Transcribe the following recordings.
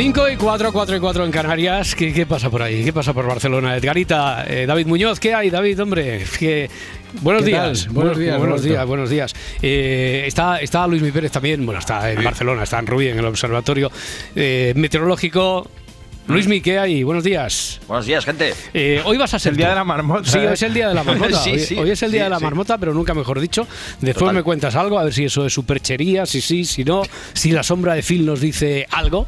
Cinco y cuatro, cuatro y cuatro en Canarias. ¿Qué, qué pasa por ahí? ¿Qué pasa por Barcelona? Edgarita, eh, David Muñoz, ¿qué hay, David, hombre? Que- Buenos ¿Qué días. Buenos días, Buenos días, buenos días. Eh, está, está Luis Mi Pérez también. Bueno, está en Barcelona, está en Rubí, en el Observatorio eh, Meteorológico. Luismi, ¿qué hay? Buenos días. Buenos días, gente. Eh, hoy vas a ser El día tú. de la marmota, Sí, ¿eh? hoy es el día de la marmota. Sí, hoy, sí, hoy es el día sí, de la sí. marmota, pero nunca mejor dicho. Después Total. me cuentas algo, a ver si eso es superchería, si sí, si no, si la sombra de Phil nos dice algo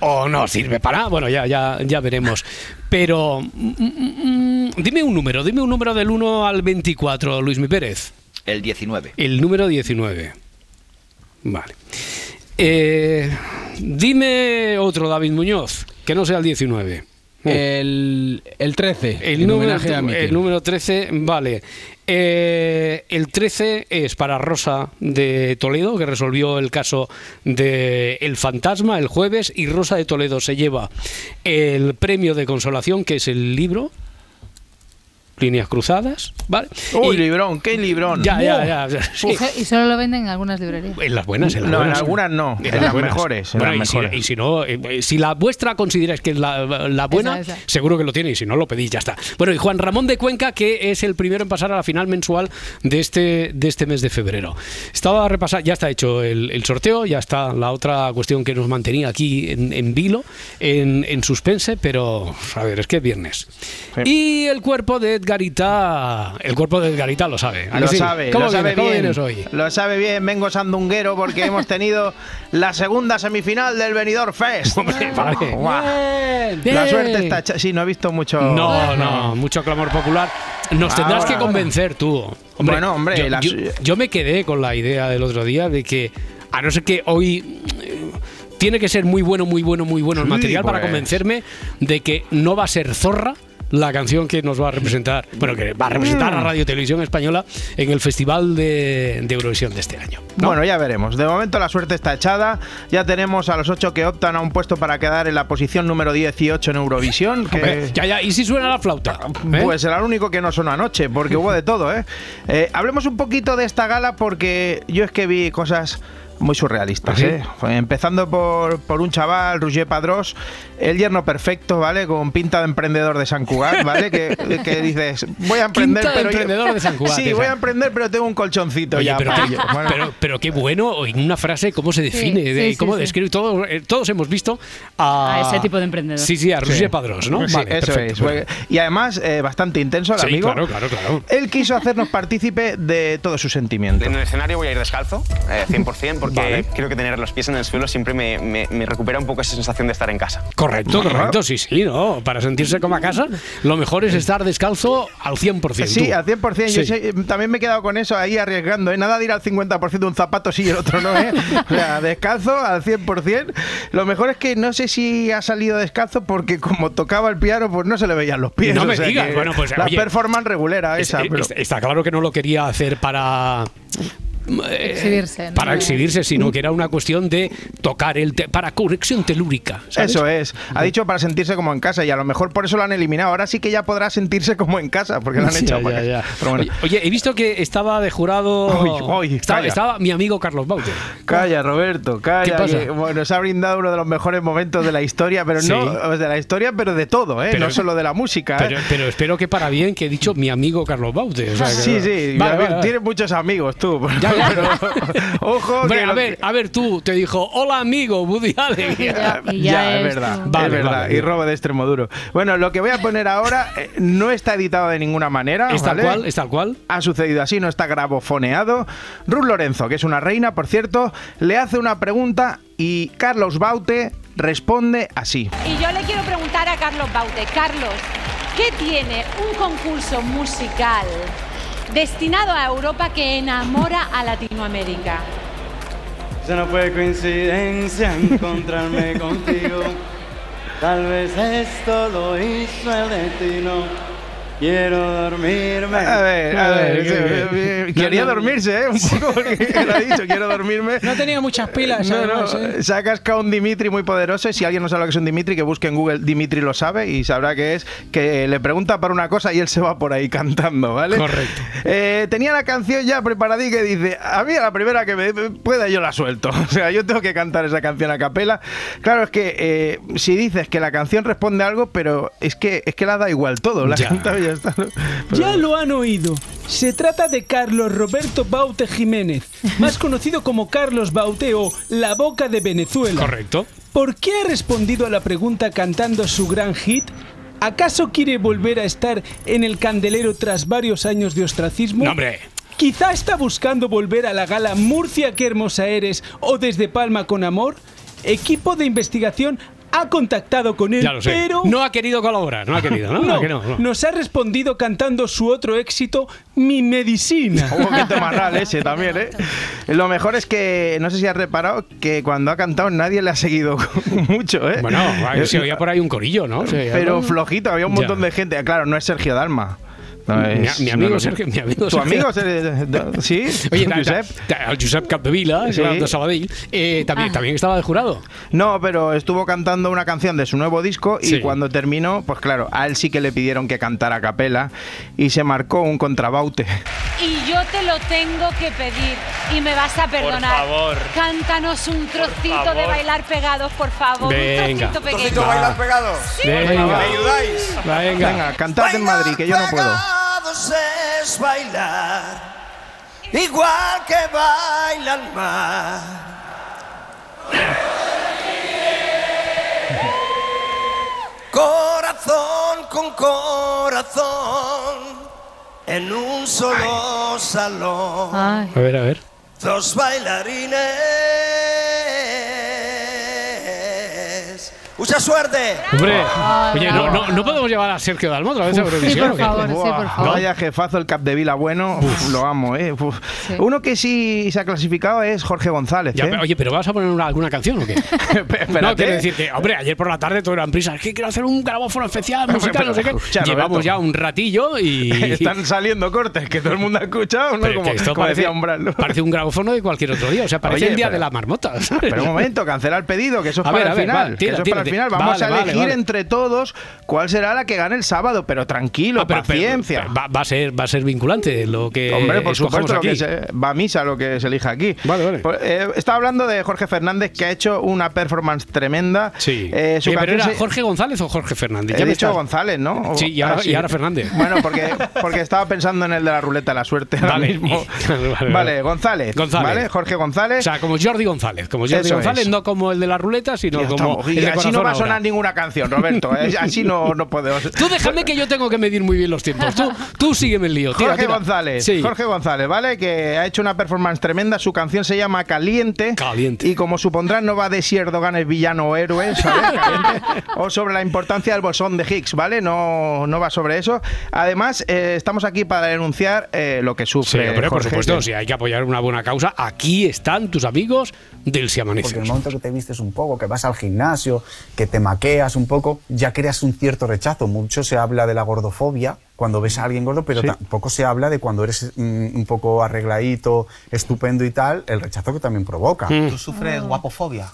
o no sirve para. Bueno, ya, ya, ya veremos. Pero mm, mm, mm, dime un número, dime un número del 1 al 24, Luismi Pérez. El 19. El número 19. Vale. Eh, dime otro, David Muñoz, que no sea el 19. El, el 13, El en número, homenaje a el número 13, vale. Eh, el 13 es para Rosa de Toledo, que resolvió el caso de El Fantasma el jueves, y Rosa de Toledo se lleva el premio de consolación, que es el libro, Líneas Cruzadas, ¿vale? Uy, Y- librón, qué librón. ya, ya, ya, ya, sí. Y solo lo venden en algunas librerías. En las buenas, en las No, en algunas no, en las mejores, en Bueno, las y, si, mejores. y si no, eh, si la vuestra consideráis que es la, la buena, Esa, esa. seguro que lo tiene, y si no, lo pedís, ya está. Bueno, y Juan Ramón de Cuenca, que es el primero en pasar a la final mensual de este, de este mes de febrero. Estaba a repasar, ya está hecho el, el sorteo, ya está la otra cuestión que nos mantenía aquí en, en vilo, en, en suspense, pero a ver, es que es viernes. Y el cuerpo de Edgarita, el cuerpo de Edgarita lo sabe. ¿a Lo sí? sabe, ¿Cómo lo sabe bien. vienes hoy? Lo sabe bien, vengo sandunguero porque hemos tenido la segunda semifinal del Benidorm Fest. Hombre, vale. Guau. Bien. La suerte está hecha. Sí, no he visto mucho. No, no, mucho clamor popular. Nos tendrás Ahora, que convencer tú. Bueno, hombre, yo, las- yo- yo me quedé con la idea del otro día de que, a no ser que hoy tiene que ser muy bueno, muy bueno, muy bueno el Sí, material para pues. convencerme de que no va a ser zorra la canción que nos va a representar, bueno, que va a representar a Radio Televisión Española en el Festival de, de Eurovisión de este año. ¿no? Bueno, ya veremos. De momento la suerte está echada. Ya tenemos a los ocho que optan a un puesto para quedar en la posición número 18 en Eurovisión. Que... Hombre, ya, ya, ¿y si suena la flauta? ¿Eh? Pues era el único que no sonó anoche, porque hubo de todo, ¿eh? Eh, Hablemos un poquito de esta gala porque yo es que vi cosas muy surrealistas, ¿Ah? ¿eh? Empezando por, por un chaval, Roger Padrós, el yerno perfecto, ¿vale? Con pinta de emprendedor de San Cugat, ¿vale? Que, que dices, voy a emprender, Quinta de pero... yo- emprendedor de Sant Cugat, Sí, voy a emprender, pero tengo un colchoncito Oye, ya. pero, qué. Bueno, pero, pero qué bueno en una frase cómo se define, Sí, de sí, cómo sí, describe todo. eh, todos hemos visto a, A ese tipo de emprendedor. Sí, sí, a Roger Sí. Padrós, ¿no? Sí, Vale, eso perfecto. es. Fue- Y además, eh, bastante intenso el Sí, amigo. claro, claro, claro. Él quiso hacernos partícipe de todo su sentimiento. En el escenario voy a ir descalzo, eh, 100%, porque Vale. creo que tener los pies en el suelo siempre me, me- me recupera un poco esa sensación de estar en casa. Correcto, correcto, sí, sí, ¿no? Para sentirse como a casa, lo mejor es estar descalzo al 100%. Sí, tú. al 100%. Yo sé- también me he quedado con eso ahí arriesgando. ¿eh? Nada de ir al 50% de un zapato sí y el otro no. ¿eh? O sea, descalzo al 100%. Lo mejor es que no sé si ha salido descalzo porque como tocaba el piano, pues no se le veían los pies. No me o sea digas. Bueno, pues, La oye, performance regulera Es- esa. es- pero- Está claro que no lo quería hacer para. Eh, Exhibirse, ¿no? Para exhibirse, sino que era una cuestión de tocar el. te- para conexión telúrica. ¿sabes? Eso es. Ha dicho para sentirse como en casa y a lo mejor por eso lo han eliminado. Ahora sí que ya podrá sentirse como en casa porque lo han echado. ya, para ya. acá. Pero bueno. oye, oye, he visto que estaba de jurado. Uy, uy, estaba, mi amigo Carlos Baute. Calla, Roberto, calla. ¿Qué pasa? que, bueno, se ha brindado uno de los mejores momentos de la historia, pero Sí. no de la historia, pero de todo, ¿eh? Pero- no solo de la música. ¿eh? Pero, pero espero que para bien que he dicho mi amigo Carlos Baute. o sea que- sí, sí, Vale, a ver, vale, vale. tienes muchos amigos tú. Ya, ya. Pero, ojo, que a ver, que- a ver, tú te dijo, hola amigo, Woody Allen. Y ya, Ya, ya es es verdad, Vale, es verdad. vale. Y robo de extremo duro. Bueno, lo que voy a poner ahora eh, no está editado de ninguna manera. ¿Es tal ¿vale? cual? ¿Es tal cual? Ha sucedido así, no está grabofoneado. Ruth Lorenzo, que es una reina, por cierto, le hace una pregunta y Carlos Baute responde así. Y yo le quiero preguntar a Carlos Baute. Carlos, ¿qué tiene un concurso musical destinado a Europa que enamora a Latinoamérica? Ya no fue coincidencia encontrarme contigo. Tal vez esto lo hizo el destino. Quiero dormirme. A ver, a ver, quería dormirse, ¿eh? Un poco, porque lo ha dicho, quiero dormirme. No tenía muchas pilas, No, no, además, ¿eh? se ha cascado un Dimitri muy poderoso y si alguien no sabe lo que es un Dimitri, que busque en Google Dimitri lo sabe y sabrá que es que le pregunta por una cosa y él se va por ahí cantando, ¿vale? Correcto. Eh, tenía la canción ya preparada y que dice, a mí a la primera que me pueda yo la suelto. O sea, yo tengo que cantar esa canción a capela. Claro, es que eh, si dices que la canción responde a algo, pero es que, es que la da igual todo, la Ya. canta ya está. ¿no? Pero- Ya lo han oído. Se trata de Carlos Roberto Baute Jiménez, más conocido como Carlos Baute o La Boca de Venezuela. Correcto. ¿Por qué ha respondido a la pregunta cantando su gran hit? ¿Acaso quiere volver a estar en el candelero tras varios años de ostracismo? No, hombre. Quizá está buscando volver a la gala Murcia, qué hermosa eres o desde Palma con amor. Equipo de investigación ha contactado con él, Ya lo sé. pero No ha querido colaborar, no ha querido, ¿no? no, ¿A que no? No. nos ha respondido cantando su otro éxito, Mi Medicina. Un poquito más real ese también, ¿eh? Lo mejor es que, no sé si has reparado, que cuando ha cantado nadie le ha seguido mucho, ¿eh? Bueno, se oía por ahí un corillo, ¿no? Pero flojito, había un Ya. montón de gente. Claro, no es Sergio Dalma. No Mi, es- mi amigo no, no. Sergio, mi amigo ¿Tu amigo? Sergio- ¿Sí? Oye, Josep. al Josep Capdevila, Sí. de Sabadell, eh, también, también estaba de jurado. No, pero estuvo cantando una canción de su nuevo disco y Sí. cuando terminó, pues claro, a él sí que le pidieron que cantara a capela y se marcó un contrabaute. Y yo te lo tengo que pedir y me vas a perdonar. favor. Cántanos un trocito de bailar pegados, por favor. Venga. Un trocito pequeño. ¿Trocito bailar pegado? Venga, ¿Me ayudáis? venga. Venga, cantad en Madrid, que yo no puedo. Pegados es bailar igual que baila el mar. Corazón con corazón en un solo salón. Ay. A ver, a ver. Dos bailarines. ¡Mucha suerte! Hombre, oye, no, no, no podemos llevar a Sergio Dalma otra vez a Sí, Eurovisión. por ¿o qué? favor, sí, por favor. Vaya jefazo el Capdevila bueno, uf, lo amo, ¿eh? Uf. Sí. Uno que sí se ha clasificado es Jorge González. Ya, ¿eh? pero- oye, pero ¿vas a poner una- alguna canción o qué? No, quiero decir que, hombre, ayer por la tarde todo eran prisas. Es que quiero hacer un grabófono especial, musical, pero, no sé qué. escucha, Llevamos ya un ratillo y. Están saliendo cortes que todo el mundo ha escuchado, ¿no? Pero como que esto como parece, decía Umbral, ¿no? parece un grabófono de cualquier otro día. O sea, parece Oye, el día pero- de la marmota. ¿sabes? Pero un momento, cancela el pedido, que eso es A para ver, el final. vale, que tira, eso es para el tírate. Final. Vamos Vale, a elegir vale. entre todos cuál será la que gane el sábado, pero tranquilo, Ah, pero- paciencia. pero va, va a ser, va a ser vinculante lo que Hombre, por supuesto, lo aquí. que se, va a misa lo que se elija aquí. Vale, vale. Pues, eh, estaba hablando de Jorge Fernández, que ha hecho una performance tremenda. Sí. Eh, su Oye, pero era Jorge González o Jorge Fernández. He Ya me dicho estás- González, ¿no? O- Sí, y ahora- Ah, y ahora Fernández. Bueno, porque, porque estaba pensando en el de la ruleta la suerte ahora Vale. mismo. González. González. ¿Vale? Jorge González. O sea, como Jordi González. Como Jordi Eso González, es. no como el de la ruleta, sino como estamos. el Y de así no corazón va a sonar ninguna canción, Roberto. ¿eh? Así no, no podemos. Tú déjame que yo tengo que medir muy bien los tiempos. Tú, tú sígueme el lío. Tira, Jorge tira. González, Sí. Jorge González, ¿vale? Que ha hecho una performance tremenda. Su canción se llama Caliente. Caliente. Y como supondrán, no va de si Erdogan es villano o héroe, ¿sabes? Caliente. o sobre la importancia del bosón de Higgs, ¿vale? No, no va sobre eso. Además, eh, estamos aquí para denunciar eh, lo que Sí, sufre. hombre, por supuesto, si hay que apoyar una buena causa, aquí están tus amigos del Si Amanece. Porque el momento que te vistes un poco, que vas al gimnasio, que te maqueas un poco, ya creas un cierto rechazo. Mucho se habla de la gordofobia cuando ves a alguien gordo, pero Sí. tampoco se habla de cuando eres mm, un poco arregladito, estupendo y tal, el rechazo que también provoca. Mm. ¿Tú sufres guapofobia?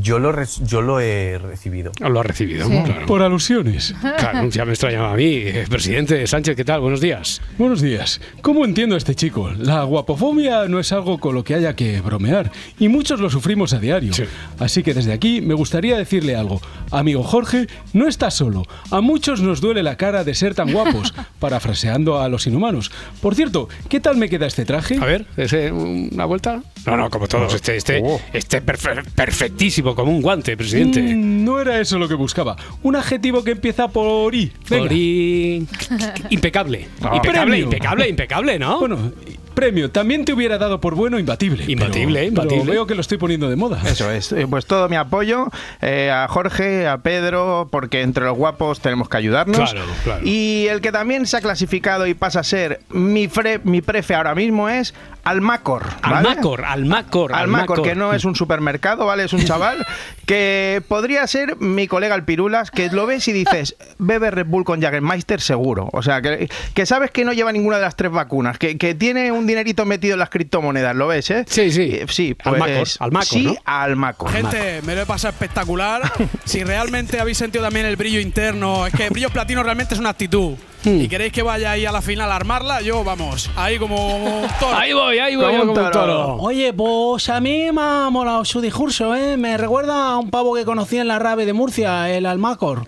Yo, lo re- yo lo he recibido. Lo ha recibido, Sí. claro. Por alusiones. Claro, ya me extrañaba a mí. Eh, Presidente Sánchez, ¿qué tal? Buenos días. Buenos días. ¿Cómo entiendo a este chico? La guapofobia no es algo con lo que haya que bromear y muchos lo sufrimos a diario. Sí. Así que desde aquí me gustaría decirle algo. Amigo Jorge, no estás solo. A muchos nos duele la cara de ser tan guapos, parafraseando a los inhumanos. Por cierto, ¿qué tal me queda este traje? A ver, ¿ese, ¿una vuelta? No, no, como todos. Este, este, Oh. este perfe- perfectísimo, como un guante, presidente. Mm, no era eso lo que buscaba. Un adjetivo que empieza por I. Venga. Por i- Impecable. Ah. impecable, Premio. impecable, impecable, ¿no? Bueno, premio también te hubiera dado por bueno imbatible. Imbatible, pero- pero imbatible. veo que lo estoy poniendo de moda. Eso es, Eh, pues todo mi apoyo eh, a Jorge, a Pedro, porque entre los guapos tenemos que ayudarnos. Claro, claro. Y el que también se ha clasificado y pasa a ser mi, fre- mi prefe ahora mismo es Almacor. ¿vale? Almacor, Almacor, Almacor, que no es un supermercado, ¿vale? Es un chaval que podría ser mi colega el Pirulas, que lo ves y dices, bebe Red Bull con Jägermeister seguro. O sea, que, que sabes que no lleva ninguna de las tres vacunas, que, que tiene un dinerito metido en las criptomonedas, ¿lo ves, eh? Sí, sí. Eh, Sí, pues, Almacor, Almacor, sí, ¿no? Almacor. Gente, me lo he pasado espectacular. si realmente habéis sentido también el brillo interno, es que el brillo platino realmente es una actitud. Hmm. Y queréis que vaya ahí a la final a armarla, yo vamos, ahí como un toro. Ahí voy, ahí voy, Como yo un como un toro. toro. Oye, pues a mí me ha molado su discurso, ¿eh? Me recuerda a un pavo que conocí en la rave de Murcia, el Almacor.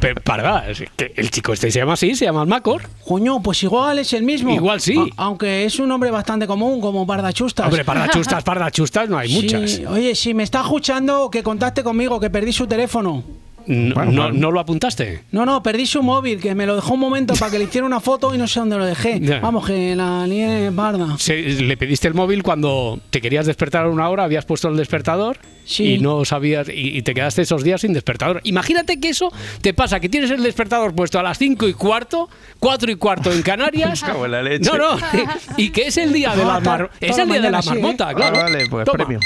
Pe- Parda, es que el chico este se llama así, se llama Almacor. Coño, pues igual es el mismo. Igual sí. A- aunque es un nombre bastante común, como Pardachustas. Hombre, pardachustas, pardachustas, no hay Sí, muchas. Oye, si me está escuchando, que contacte conmigo, que perdí su teléfono. No, Bueno, no, lo apuntaste. No, no, perdí su móvil, que me lo dejó un momento para que le hiciera una foto y no sé dónde lo dejé. Ya. Vamos, que la parda. Se- le pediste el móvil cuando te querías despertar a una hora, habías puesto el despertador Sí. y no sabías y, y te quedaste esos días sin despertador. Imagínate que eso te pasa, que tienes el despertador puesto a las 5 y cuarto, 4 y cuarto en Canarias. Cago en la leche. No, no, y que es el día de la mar- es el día de la marmota, claro. Ah, vale, pues Toma. premio.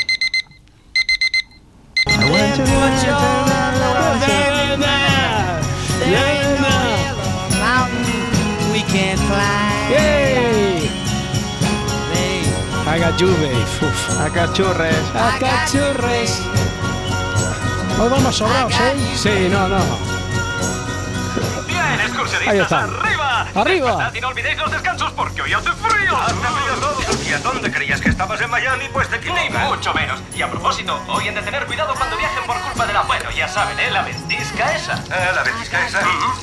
Lluvia, uf. Acá churres. Acá churres. Hoy vamos sobrados, ¿eh? Sí, no, no. Bien, excursionistas, Ahí está. arriba. Arriba. Y no olvidéis los descansos porque hoy hace frío. Hace frío todo. ¿Y a dónde creías que estabas en Miami? Pues te equivocas. Ni mucho menos. Y a propósito, hoy han de tener cuidado cuando viajen por culpa de la... Bueno, ya saben, ¿eh? La ventisca esa. Ah, la ventisca esa.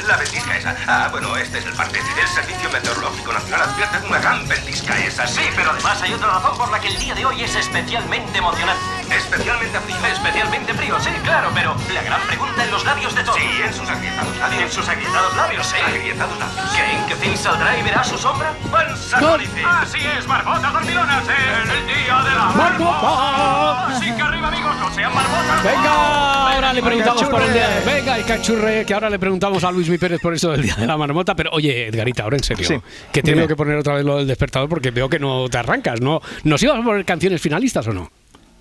La ventisca esa. Ah, bueno, este es el parte. El Servicio Meteorológico Nacional advierte de una gran ventisca esa. Sí, pero además hay otra razón por la que el día de hoy es especialmente emocionante. Especialmente frío. Especialmente frío, sí, claro, pero la gran pregunta en los labios de todos. Sí, en sus agrietados labios. En sus agrietados labios, sí. Agrietados labios. ¿Creen que Finn saldrá y verá su sombra? Pensagónice. Así es, marmotas dormilonas, en el día de la ¡Marmota! Así que arriba, amigos, no sean marmotas. Venga, ahora le preguntamos por el día. cachurre. Venga, el cachurre, que ahora le preguntamos a Luis Mi Pérez por eso del día de la marmota. Pero oye, Edgarita, ahora en serio, Sí, que tengo que poner otra vez lo del despertador porque veo que no te arrancas, ¿no? ¿Nos ibas a poner canciones finalistas o no?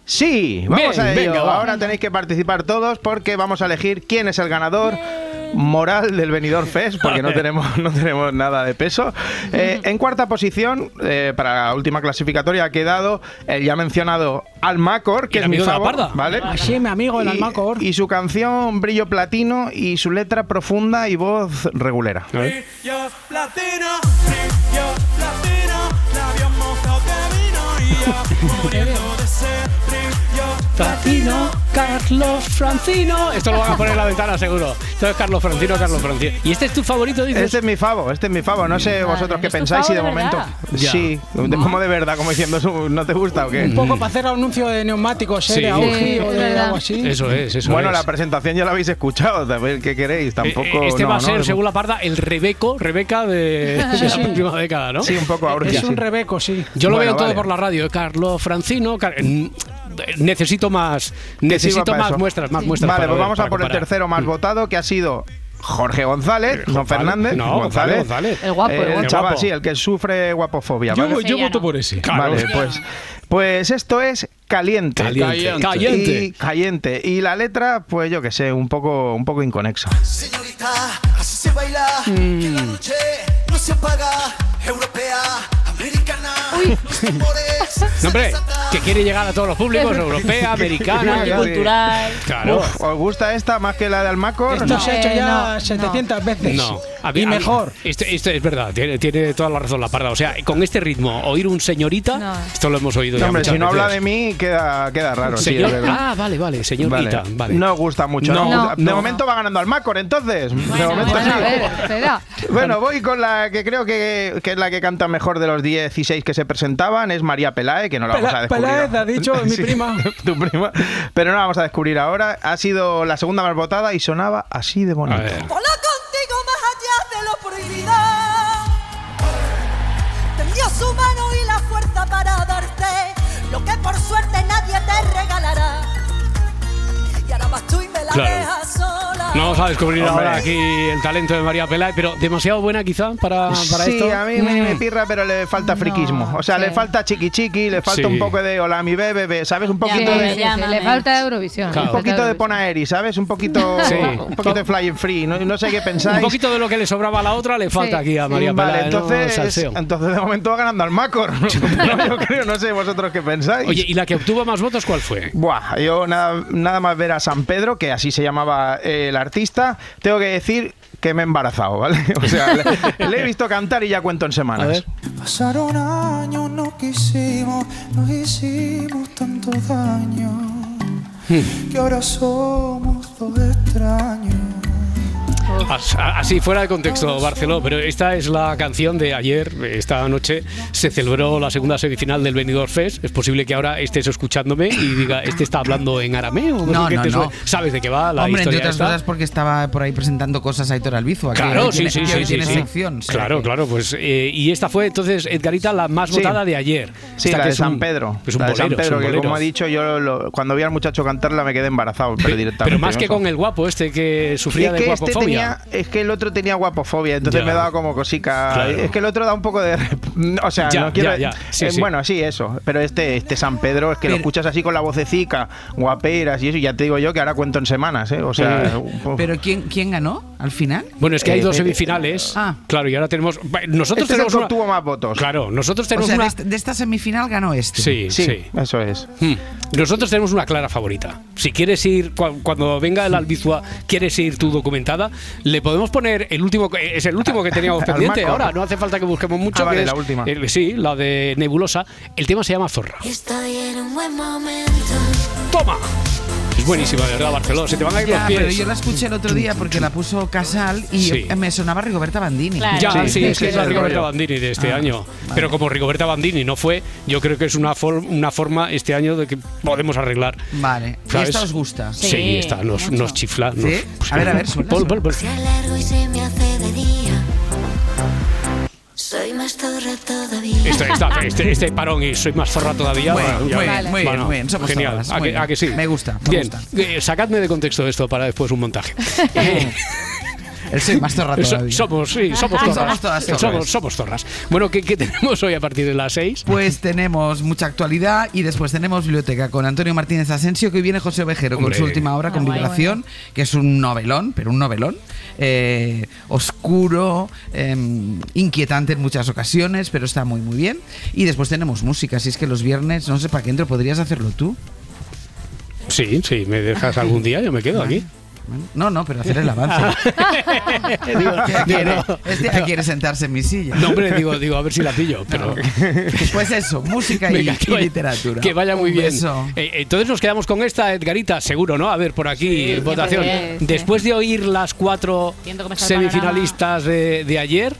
Sí, vamos Bien, a ello. venga, va. Ahora tenéis que participar todos porque vamos a elegir quién es el ganador moral del Benidorm Fest, porque no tenemos, no tenemos nada de peso. Eh, en cuarta posición, eh, para la última clasificatoria, ha quedado el ya mencionado Almacor, que El es mi amigo de la favor, parda. ¿vale? Así, mi amigo, el Y- Almacor. Y su canción Brillo Platino y su letra profunda y voz regulera. A ver. Brillo platino, brillo platino, labios mojados de vino y yo muriendo de sed. Brillo Platino, Carlos Francino. Esto lo van a poner en la ventana seguro. Esto es Carlos Francino, Carlos Francino. ¿Y este es tu favorito, dices? Este es mi favo, este es mi favo. No sé vosotros qué ¿es tu pensáis y de de momento. Ya. Sí, de, como de verdad, como diciendo, "Su- ¿no te gusta o qué? Un poco para hacer anuncio de neumáticos, ¿eh? Sí. De Augi Sí, o es de algo así. Eso es, eso Bueno, es. la presentación ya la habéis escuchado, a ver qué queréis, tampoco... Eh, Este no, va a ser, no. según la parda, el Rebeco, Rebeca de, de la sí. última década, ¿no? Sí, un poco ahora Es sí. un rebeco, sí. Yo lo Bueno, veo todo vale. por la radio. ¿eh? Carlos Francino. Car- Necesito más, necesito más eso. muestras, más muestras. Vale, pues ver, vamos a por el tercero más votado, que ha sido Jorge González, no González. Fernández. No, González, González. El guapo, el Eh, el chaval, sí, el que sufre guapofobia. Yo, ¿vale? yo voto no. por ese. Claro. Vale, pues, pues esto es caliente. Caliente. Caliente. Y, caliente. Y la letra, pues yo que sé, un poco, un poco inconexa. Señorita, así se baila, que la noche no se apaga, No, hombre, que quiere llegar a todos los públicos, europea, americana. Sí, Multicultural. Claro. Uf, ¿Os gusta esta más que la de Almacor? Esto No. se ha hecho ya no, 700 veces. No, a mí- y mejor. Este, este es verdad, tiene, tiene toda la razón la parda. O sea, con este ritmo, oír un señorita, No. esto lo hemos oído No, ya hombre, muchas si no veces. habla de mí, queda, queda raro. sí, Señor- ah, vale, vale, señorita. Vale. Vale. No gusta mucho. No, ¿no? no, de no. momento va ganando Almacor, entonces. de Bueno, momento bueno, sí. a ver. Bueno, voy con la que creo que, que es la que canta mejor de los 16 que se presentaban, es María Pelae, que no la vamos a Pela- descubrir. Peláez, ha dicho mi Sí, prima. tu prima. Pero no la vamos a descubrir ahora. Ha sido la segunda más votada y sonaba así de bonito. Hola contigo más allá de lo prohibido. Tendió su mano y la para darte lo que por suerte nadie te regalará. Y ahora vas tú y me la Claro. dejas sola. No vamos a descubrir Hombre. ahora aquí el talento de María Peláez, pero demasiado buena quizá para, para sí, esto. a mí me, Mm. me pirra, pero le falta friquismo. O sea, sí. le falta chiqui chiqui, le falta Sí. un poco de hola mi bebé, bebé, ¿sabes? Un poquito Sí, de... sí, sí, le falta Eurovisión. Claro. Un poquito de Ponaeri, ¿sabes? Un poquito, Sí. un poquito de Flying Free. No, no sé qué pensáis. Un poquito de lo que le sobraba a la otra le falta Sí. aquí a María vale, ¿no? entonces, entonces de momento va ganando al Macor. No, yo creo, no sé vosotros qué pensáis. Oye, ¿y la que obtuvo más votos cuál fue? Buah, yo nada, nada más ver a San Pedro, que así se llamaba eh, el artista, tengo que decir que me he embarazado, ¿vale? O sea, le, le he visto cantar y ya cuento en semanas. Pasaron años, no quisimos, nos hicimos tanto daño Hmm. que ahora somos dos extraños. As- Así fuera de contexto, Barceló, pero esta es la canción de ayer, esta noche se celebró la segunda semifinal del Benidorm Fest. Es posible que ahora estés escuchándome y diga, ¿este está hablando en arameo? No, ¿Qué no, no. ¿Sabes de qué va la Hombre, entre historia otras esta? cosas porque estaba por ahí presentando cosas a Aitor Albizua. que Claro, sí, tiene- sí, sí, tiene sí. sección. Claro, que- claro, pues eh, y esta fue entonces Edgarita la más Sí. votada de ayer. Sí, Esta la que de un- San Pedro. Es un la de San bolero, es Pedro, que como ha dicho, yo lo- cuando vi al muchacho cantarla me quedé embarazado, pero directamente. Pero más que con el guapo este que sufría de guapofobia. Tenía, es que el otro tenía guapofobia, entonces Ya. me daba como cosica. Claro. Es que el otro da un poco de, o sea, Ya, no quiero, ya, ya. Sí, eh, sí. bueno, sí, eso. Pero este, este San Pedro es que lo Pero- escuchas así con la vocecica, guaperas y eso. Y ya te digo yo que ahora cuento en semanas, ¿eh? O sea, uf. Pero ¿quién, ¿quién ganó al final? Bueno, es que hay Eh, dos eh, semifinales. ah. Claro, y ahora tenemos. Nosotros este es el tenemos que una- obtuvo más votos. Claro, nosotros O tenemos sea, una. de, este- de esta semifinal ganó este. Sí, sí, Sí, eso es. Hmm. Nosotros tenemos una clara favorita. Si quieres ir, cu- cuando venga el Albizua, quieres ir tú documentada, le podemos poner el último, que- es el último que teníamos pendiente ahora, no hace falta que busquemos mucho. Ah, vale, que es la última. el- sí, la de Nebulosa. El tema se llama Zorra. Estoy en un buen momento. ¡Toma! Es buenísima, de verdad, Barcelona. Se te van a ir Ya, los pies. pero yo la escuché el otro día porque la puso Casal y Sí. me sonaba Rigoberta Bandini. Claro. Ya, sí, Sí, es que es la Rigoberta rollo. Bandini de este Ah, año. vale. Pero como Rigoberta Bandini no fue, yo creo que es una, for- una forma este año de que podemos arreglar. Vale. ¿Y esta os gusta? Sí, Sí, esta nos, nos chifla. ¿Sí? nos- A ver, a ver, suelta, Pon, pon, pon. Se alargo y se me hace de día. Soy más zorra todavía. Este, esta- este, este parón y soy más zorra todavía. Bueno, muy bien, muy bien, Bueno, muy bien. Somos genial. zorras, ¿A muy que, bien. a que sí? Me gusta, me Bien, gusta. eh, sacadme de contexto esto para después un montaje. Eh, El soy más zorra so- todavía. somos, sí, somos todas zorras. Somos, somos zorras. Bueno, ¿qué, qué tenemos hoy a partir de las 6? Pues tenemos mucha actualidad y después tenemos biblioteca con Antonio Martínez Asensio, que hoy viene José Ovejero Hombre. con su última obra, con Ah, guay. Vibración, que es un novelón, pero un novelón, eh, oscuro, eh, inquietante en muchas ocasiones, pero está muy, muy bien. Y después tenemos música, así es que los viernes, no sé para qué entro, podrías hacerlo tú. Sí, sí, me dejas algún día, yo me quedo aquí. No, no, pero hacer el avance. Digo, Que digo, quiere, no. este ya quiere sentarse en mi silla. No, hombre, digo, digo, a ver si la pillo. Pero... Pues eso, música y, Venga, y vaya- literatura. Que vaya muy Un bien. beso. Eh, entonces nos quedamos con esta, Edgarita, seguro, ¿no? A ver, por aquí, Sí, votación. sí, sí. Después de oír las cuatro semifinalistas de, de ayer,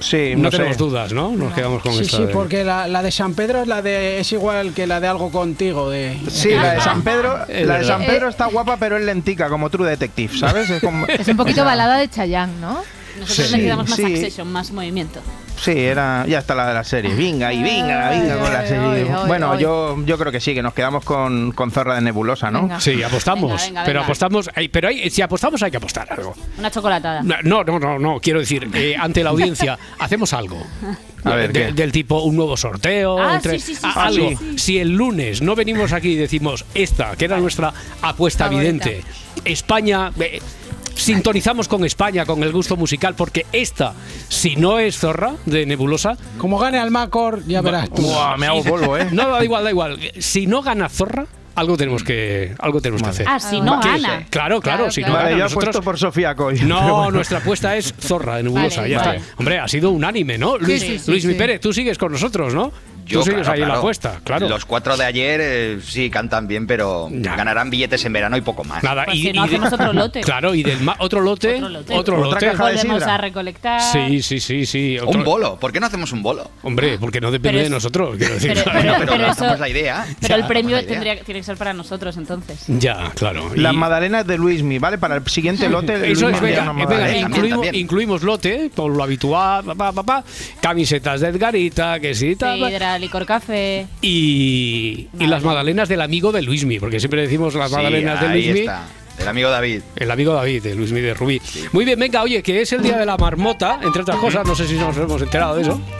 Sí, no, no, sé. tenemos dudas, ¿no? Nos quedamos con Sí, esta. sí, de- porque la, la de San Pedro es la de es igual que la de algo contigo de Sí, la de San Pedro, la de San. Pedro está guapa, pero es lentica, como True Detective, ¿sabes? Es como- Es un poquito balada de Chayanne, ¿no? Nosotros Sí, le quedamos más sí. accession, más movimiento. Sí, era ya está la de la serie. Venga y venga, venga con la serie. ay, ay, bueno, yo yo creo que sí, que nos quedamos con, con Zorra de Nebulosa, ¿no? Venga. Sí, apostamos. Venga, venga, pero apostamos. pero hay- si apostamos hay que apostar algo. Una chocolatada. No, no, no, no. Quiero decir, eh, ante la audiencia, hacemos algo. A ver, De- ¿qué? del tipo un nuevo sorteo, Ah, entre- sí, sí, sí, algo. sí, sí. Si el lunes no venimos aquí y decimos esta, que era nuestra apuesta Favorita. evidente, España, eh, sintonizamos con España, con el gusto musical, porque esta, si no es Zorra de Nebulosa, como gane al Macor ya verás tú. Me hago polvo, ¿eh? no da igual, da igual. Si no gana Zorra, algo tenemos que, algo tenemos que hacer. Ah, si no ¿Qué? gana. Claro, claro, Claro, si claro. no Vale, gana yo nosotros. apuesto por Sofía Coy. No, bueno. nuestra apuesta es Zorra de Nebulosa. Vale, ya vale. está. Hombre, ha sido unánime, ¿no? Luis, sí, sí, Luis Mi sí. Pérez, tú sigues con nosotros, ¿no? Yo, tú sigues claro, ahí en la claro. apuesta, claro. Los cuatro de ayer eh, sí cantan bien, pero Ya. ganarán billetes en verano y poco más. Nada, Pues y, si no, y de- hacemos otro lote. Claro, y del ma- otro lote, Otro lote. otro Otra lote. caja de Volvemos a recolectar. Sí, sí, sí, sí. otro- Un bolo, ¿por qué no hacemos un bolo? Hombre, porque no depende Pero de es- nosotros, quiero decir. Pero, claro. pero- pero pero lanzamos eso- la idea. Pero Ya, el premio tendría, tiene que ser para nosotros entonces. Ya, claro. Las Y- magdalenas de Luismi, ¿vale? Para el siguiente lote. Eso es, venga, venga, incluimos, lote, por lo habitual, pa, pa, pa, camisetas de Edgarita, que sí, tal, Licor café. Y, y las magdalenas del amigo de Luismi, porque siempre decimos las Sí, magdalenas de ahí Luismi. está. El amigo David. El amigo David, de Luismi de Rubí. Muy bien, venga, oye, que es el día de la marmota, entre otras cosas, no sé si nos hemos enterado de eso.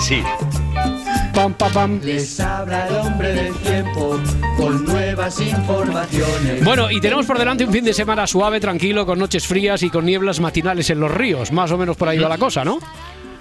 Sí. Pam, pam, pam. Les habla el hombre del tiempo con nuevas informaciones. Bueno, y tenemos por delante un fin de semana suave, tranquilo, con noches frías y con nieblas matinales en los ríos. Más o menos por ahí va la cosa, ¿no?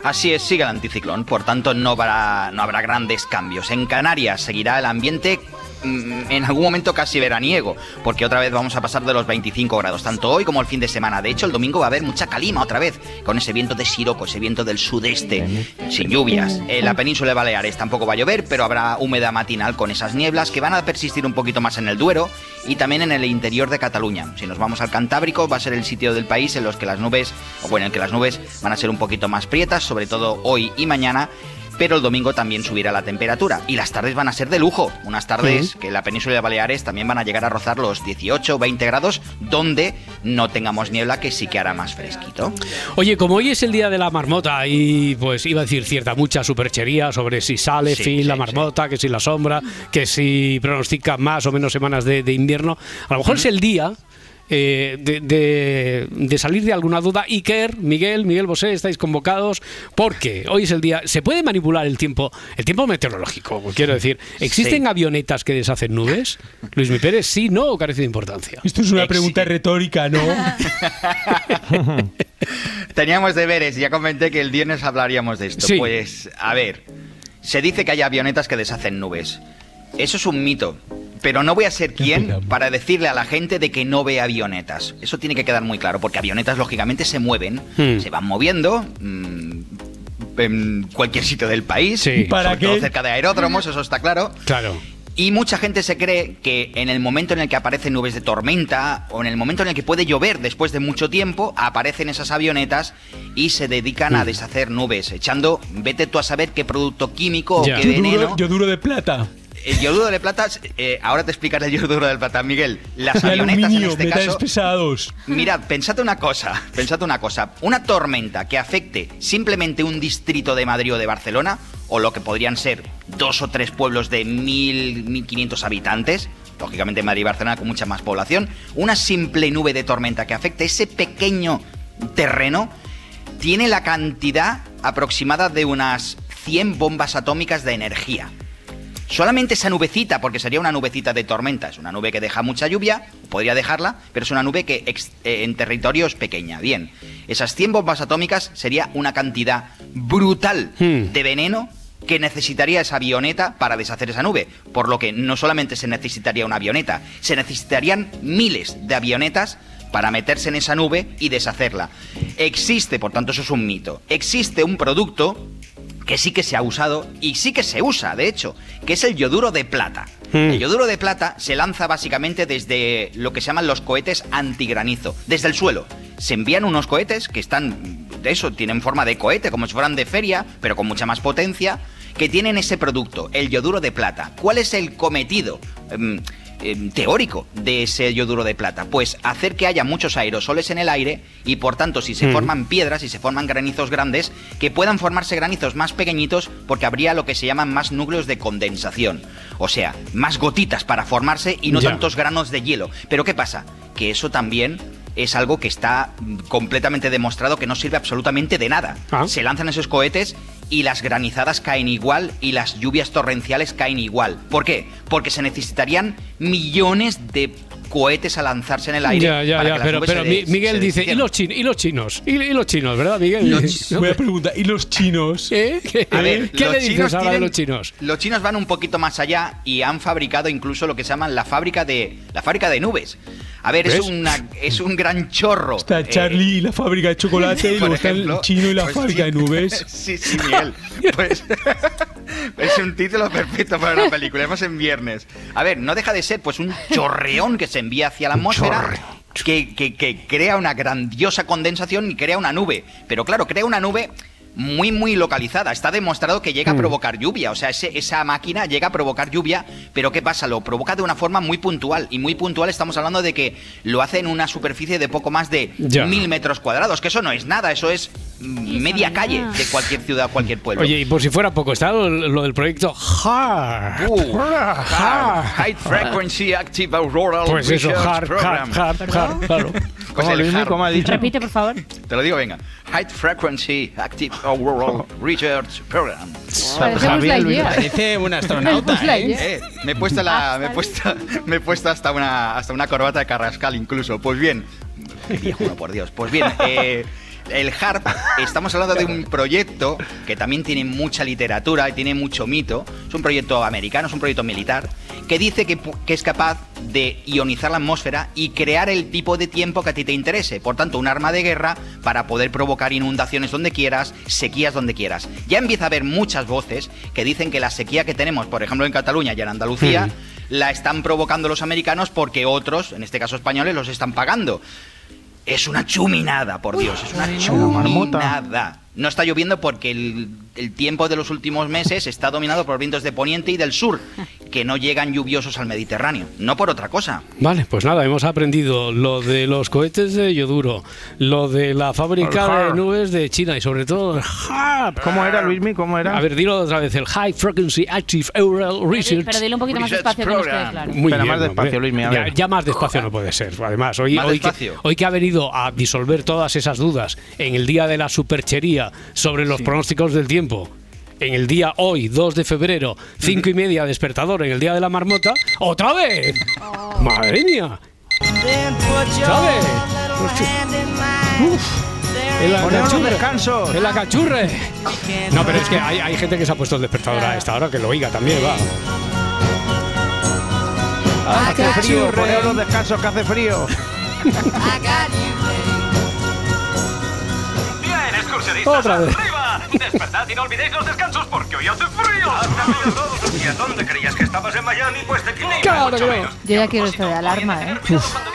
Así es, sigue el anticiclón, por tanto no habrá, no habrá grandes cambios. En Canarias seguirá el ambiente en algún momento casi veraniego, porque otra vez vamos a pasar de los 25 grados, tanto hoy como el fin de semana. De hecho, el domingo va a haber mucha calima otra vez, con ese viento de Siroco, ese viento del sudeste, sin lluvias. En la península de Baleares tampoco va a llover, pero habrá humedad matinal con esas nieblas que van a persistir un poquito más en el Duero y también en el interior de Cataluña. Si nos vamos al Cantábrico, va a ser el sitio del país en los que las nubes, o bueno, en el que las nubes van a ser un poquito más prietas, sobre todo hoy y mañana. Pero el domingo también subirá la temperatura y las tardes van a ser de lujo. Unas tardes que en la península de Baleares también van a llegar a rozar los 18 o 20 grados, donde no tengamos niebla, que sí que hará más fresquito. Oye, como hoy es el día de la marmota y pues iba a decir cierta mucha superchería sobre si sale Sí, fin sí, la marmota, que si la sombra, que si pronostica más o menos semanas de, de invierno, a lo mejor es el día eh, de, de- de salir de alguna duda. Iker, Miguel, Miguel Bosé, estáis convocados porque hoy es el día. ¿Se puede manipular el tiempo, el tiempo meteorológico? Quiero decir, ¿existen Sí. avionetas que deshacen nubes? Luis Mi Pérez, sí, no o carece de importancia. Esto es una pregunta retórica, ¿no? Teníamos deberes, ya comenté que el viernes hablaríamos de esto. Sí. Pues, a ver, se dice que hay avionetas que deshacen nubes. Eso es un mito. Pero no voy a ser quien para decirle a la gente de que no ve avionetas. Eso tiene que quedar muy claro, porque avionetas lógicamente se mueven, Hmm. se van moviendo mm, en cualquier sitio del país, Sí. ¿Para sobre todo cerca de aeródromos, eso está claro. Claro. Y mucha gente se cree que en el momento en el que aparecen nubes de tormenta o en el momento en el que puede llover después de mucho tiempo, aparecen esas avionetas y se dedican Mm. a deshacer nubes, echando, vete tú a saber qué producto químico o qué Yo veneno. duro, yo duro de plata. El yoduro de plata, eh, ahora te explicaré el yoduro de plata, Miguel. Las avionetas en este caso. pesados. Mirad, pensad una cosa, pensad una cosa. Una tormenta que afecte simplemente un distrito de Madrid o de Barcelona, o lo que podrían ser dos o tres pueblos de mil, mil quinientos habitantes, lógicamente Madrid y Barcelona con mucha más población, una simple nube de tormenta que afecte ese pequeño terreno, tiene la cantidad aproximada de unas 100 bombas atómicas de energía. Solamente esa nubecita, porque sería una nubecita de tormenta, es una nube que deja mucha lluvia, podría dejarla, pero es una nube que ex- eh, en territorio es pequeña. Bien, esas 100 bombas atómicas sería una cantidad brutal Hmm. de veneno que necesitaría esa avioneta para deshacer esa nube. Por lo que no solamente se necesitaría una avioneta, se necesitarían miles de avionetas para meterse en esa nube y deshacerla. Existe, por tanto eso es un mito, existe un producto que sí que se ha usado y sí que se usa, de hecho, que es el yoduro de plata. Mm. El yoduro de plata se lanza básicamente desde lo que se llaman los cohetes antigranizo, desde el suelo. Se envían unos cohetes que están, de eso, tienen forma de cohete, como si fueran de feria, pero con mucha más potencia, que tienen ese producto, el yoduro de plata. ¿Cuál es el cometido? em, em, teórico de ese yoduro de plata? Pues hacer que haya muchos aerosoles en el aire y por tanto si se Mm. forman piedras y se forman granizos grandes, que puedan formarse granizos más pequeñitos porque habría lo que se llaman más núcleos de condensación. O sea, más gotitas para formarse y no Ya. tantos granos de hielo. Pero ¿qué pasa? Que eso también es algo que está mm, completamente demostrado que no sirve absolutamente de nada. Ah. Se lanzan esos cohetes y las granizadas caen igual y las lluvias torrenciales caen igual. ¿Por qué? Porque se necesitaría millones de cohetes a lanzarse en el aire. Ya, ya, para ya, pero, pero des- Miguel dice, ¿y los, chin- y los chinos? ¿Y, y los chinos, verdad, Miguel? Buena pregunta. ¿Y los chinos? ¿Eh? ¿Qué, A ver, ¿qué los le dices chinos ahora de tienen- los chinos? Los chinos van un poquito más allá y han fabricado incluso lo que se llaman la fábrica de la fábrica de nubes. A ver, es una es un gran chorro. Está Eh, Charlie y la fábrica de chocolate, y luego está el chino y la pues fábrica sí. de nubes. Sí, sí, Miguel. Pues es un título perfecto para una película, además en viernes. A ver, no deja de ser pues un chorreón que se envía hacia la atmósfera. Que, que- que crea una grandiosa condensación y crea una nube. Pero claro, crea una nube muy, muy localizada. Está demostrado que llega a Mm. provocar lluvia. O sea, ese- esa máquina llega a provocar lluvia, pero ¿qué pasa? Lo provoca de una forma muy puntual. Y muy puntual estamos hablando de que lo hace en una superficie de poco más de Ya. mil metros cuadrados, que eso no es nada, eso es media calle de cualquier ciudad, cualquier pueblo. Oye, y por si fuera poco, está lo, lo del proyecto HARP. Uh, Hard, High Frequency Active Auroral Pues eso, Research HARP, Program. HARP, HARP, HARP, claro. Pues ¿Cómo? HARP. ¿Cómo ha dicho? Repite, por favor. Te lo digo, venga. High Frequency Active Auroral Research Program. Parece un astronauta, ¿eh? Eh, me he puesto la, me he puesto, me he puesto hasta una, hasta una corbata de carrascal incluso. Pues bien, qué viejo, no, por Dios. Pues bien, eh, el HARP, estamos hablando de un proyecto que también tiene mucha literatura y tiene mucho mito. Es un proyecto americano, es un proyecto militar que dice que, es capaz de ionizar la atmósfera y crear el tipo de tiempo que a ti te interese. Por tanto, un arma de guerra para poder provocar inundaciones donde quieras, sequías donde quieras. Ya empieza a haber muchas voces que dicen que la sequía que tenemos, por ejemplo, en Cataluña y en Andalucía, la están provocando los americanos porque otros, en este caso españoles, los están pagando. Es una chuminada, por Dios, es una chuminada. No está lloviendo porque el, el tiempo de los últimos meses está dominado por vientos de poniente y del sur, que no llegan lluviosos al Mediterráneo. No por otra cosa. Vale, pues nada, hemos aprendido lo de los cohetes de yoduro, lo de la fábrica de nubes de China y sobre todo el HARP. ¿Cómo era, Luismi? ¿Cómo era? A ver, dilo otra vez, el High Frequency Active Auroral Research. Pero dilo un poquito más despacio que nos quede Program. claro. Muy Pero bien, más despacio. Luismi, a ya, ver. ya más despacio no puede ser. Además, hoy, hoy, que, hoy que ha venido a disolver todas esas dudas en el día de la superchería sobre los pronósticos del tiempo. En el día hoy, 2 de febrero, 5 y media, despertador en el día de la marmota. ¡Otra vez! ¡Madre mía! ¿Sabes? En la cachurre. descansos. En la cachurre. No, pero es que hay, hay gente que se ha puesto el despertador a esta hora que lo oiga también, va. Hace frío, ponemos los descansos que hace frío. Bien, excursionistas, Otra vez. Despertad y no olvidéis los descansos porque hoy hace frío. Frío todos los días. ¿Dónde creías que estabas en Miami? Pues te no. menos. Yo ya quiero esto de alarma, ¿eh? Cuando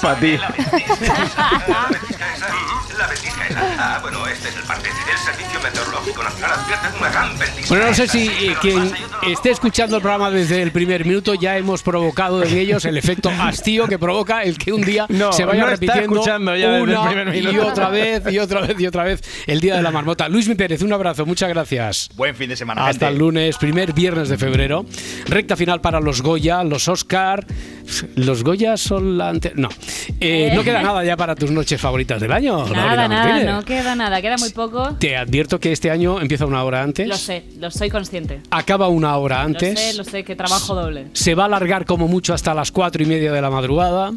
viajen por culpa del abuelo, ya Pa' saben, ti. la ventisca. La ventisca esa. La ventisca esa. Ah, bueno, este es el parte. El Servicio Meteorológico Nacional advierte una gran ventisca. Bueno, no sé si eh, quien esté escuchando el programa desde el primer minuto ya hemos provocado en ellos el efecto hastío que provoca el que un día No, se vaya no repitiendo una y otra vez y otra vez y otra vez el día de la marmota. Luis Mi Pérez, un abrazo, muchas gracias. Buen fin de semana. Hasta gente. el lunes, primer viernes de febrero. Recta final para los Goya, los Oscar. Los Goya son la ante- No. Eh, no queda nada ya para tus noches favoritas del año. Nada, Lorena nada, Martínez. no queda nada, queda muy poco. Te advierto que este año empieza una hora antes. Lo sé, lo soy consciente. Acaba una hora antes. Lo sé, lo sé, que trabajo doble. Se va a alargar como mucho hasta las cuatro y media de la madrugada.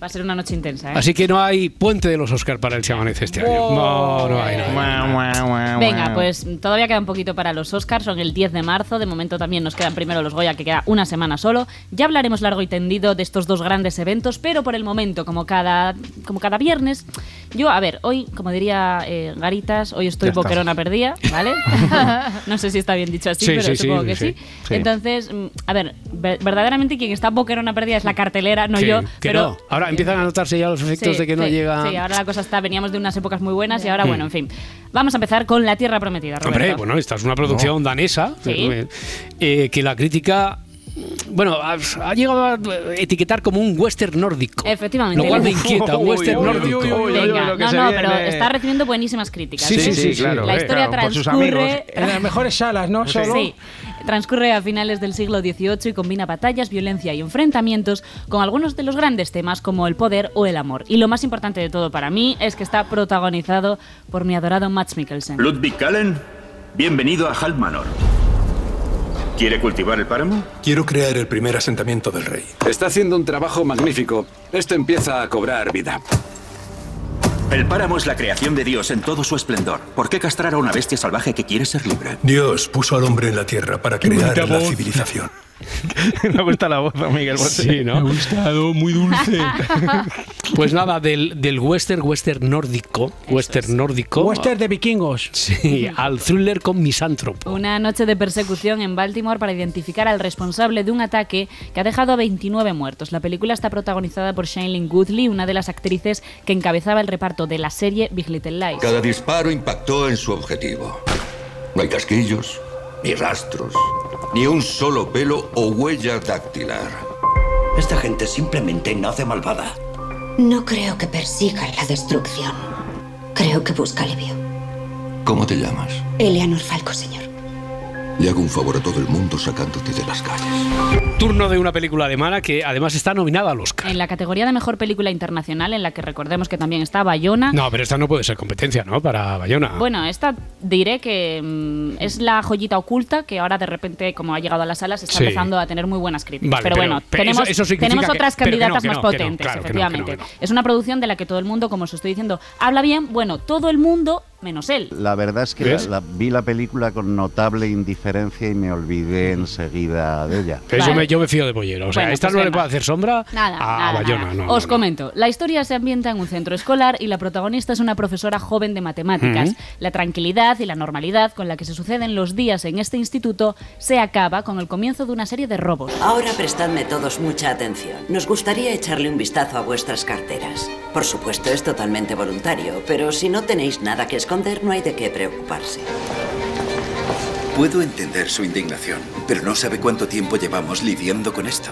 Va a ser una noche intensa, ¿eh? Así que no hay puente de los Oscar para el Amanece este año. No, no hay. no hay. Venga, pues todavía queda un poquito para los Oscars, son el 10 de marzo, de momento también nos quedan primero los Goya, que queda una semana solo. Ya hablaremos largo y tendido de estos dos grandes eventos, pero por el momento, como cada, como cada viernes, yo, a ver, hoy, como diría eh, Garitas, hoy estoy Ya boquerona perdida, ¿vale? no sé si está bien dicho así, Sí, pero sí, supongo sí, que sí. sí, sí. Entonces, mm, a ver, ver- verdaderamente quien está boquerona perdida es la cartelera, no yo. pero no. Empiezan a notarse ya los efectos Sí, de que no sí, llega. Sí, ahora la cosa está. Veníamos de unas épocas muy buenas y ahora, bueno, en fin. Vamos a empezar con La Tierra Prometida, Roberto. Hombre, bueno, esta es una producción danesa Sí. eh, que la crítica. Bueno, ha, ha llegado a etiquetar como un western nórdico. Efectivamente. Lo cual me inquieta, un western nórdico. Venga, no, no, viene. pero está recibiendo buenísimas críticas. Sí, sí, sí, claro. La eh, historia claro, por sus transcurre. En las mejores salas, ¿no? Solo. Sí, transcurre a finales del siglo XVIII y combina batallas, violencia y enfrentamientos con algunos de los grandes temas como el poder o el amor. Y lo más importante de todo para mí es que está protagonizado por mi adorado Max Mikkelsen. Ludwig Kallen, bienvenido a Hal Manor. ¿Quiere cultivar el páramo? Quiero crear el primer asentamiento del rey. Está haciendo un trabajo magnífico. Esto empieza a cobrar vida. El páramo es la creación de Dios en todo su esplendor. ¿Por qué castrar a una bestia salvaje que quiere ser libre? Dios puso al hombre en la tierra para crear la voz. civilización. Me gusta la voz Miguel Bosé. Sí, ¿no? Me ha gustado, muy dulce. Pues nada, del, del western, western nórdico, western nórdico. Western de vikingos. Sí, al thriller con misántropo. Una noche de persecución en Baltimore para identificar al responsable de un ataque que ha dejado a 29 muertos. La película está protagonizada por Shailene Woodley, una de las actrices que encabezaba el reparto de la serie Big Little Lies. Cada disparo impactó en su objetivo. No hay casquillos, ni rastros, ni un solo pelo o huella dactilar. Esta gente simplemente nace malvada. No creo que persigan la destrucción. Creo que busca alivio. ¿Cómo te llamas? Eleanor Falco, señor. Le hago un favor a todo el mundo sacándote de las calles. Turno de una película alemana que además está nominada al Oscar. En la categoría de mejor película internacional, en la que recordemos que también está Bayona. No, pero esta no puede ser competencia, ¿no? Para Bayona. Bueno, esta diré que mm, es la joyita oculta que ahora de repente, como ha llegado a las salas, está Sí. empezando a tener muy buenas críticas. Vale, pero, pero- bueno, pero tenemos, eso- eso significa tenemos que- otras no, candidatas más no, que no, potentes, claro, efectivamente. Es una producción de la que todo el mundo, como os estoy diciendo, habla bien, bueno, todo el mundo menos él. La verdad es que la- la- vi la película con notable indiferencia y me olvidé enseguida de ella. Pero yo, me, yo me fío de Bollero. O sea, Bueno, esta pues no le puede hacer sombra Nada, a nada, Bayona. nada. No, Os no, no. comento, la historia se ambienta en un centro escolar y la protagonista es una profesora joven de matemáticas. La tranquilidad y la normalidad con la que se suceden los días en este instituto se acaba con el comienzo de una serie de robos. Ahora prestadme todos mucha atención. Nos gustaría echarle un vistazo a vuestras carteras. Por supuesto, es totalmente voluntario, pero si no tenéis nada que esconder, no hay de qué preocuparse. Puedo entender su indignación, pero no sabe cuánto tiempo llevamos lidiando con esto.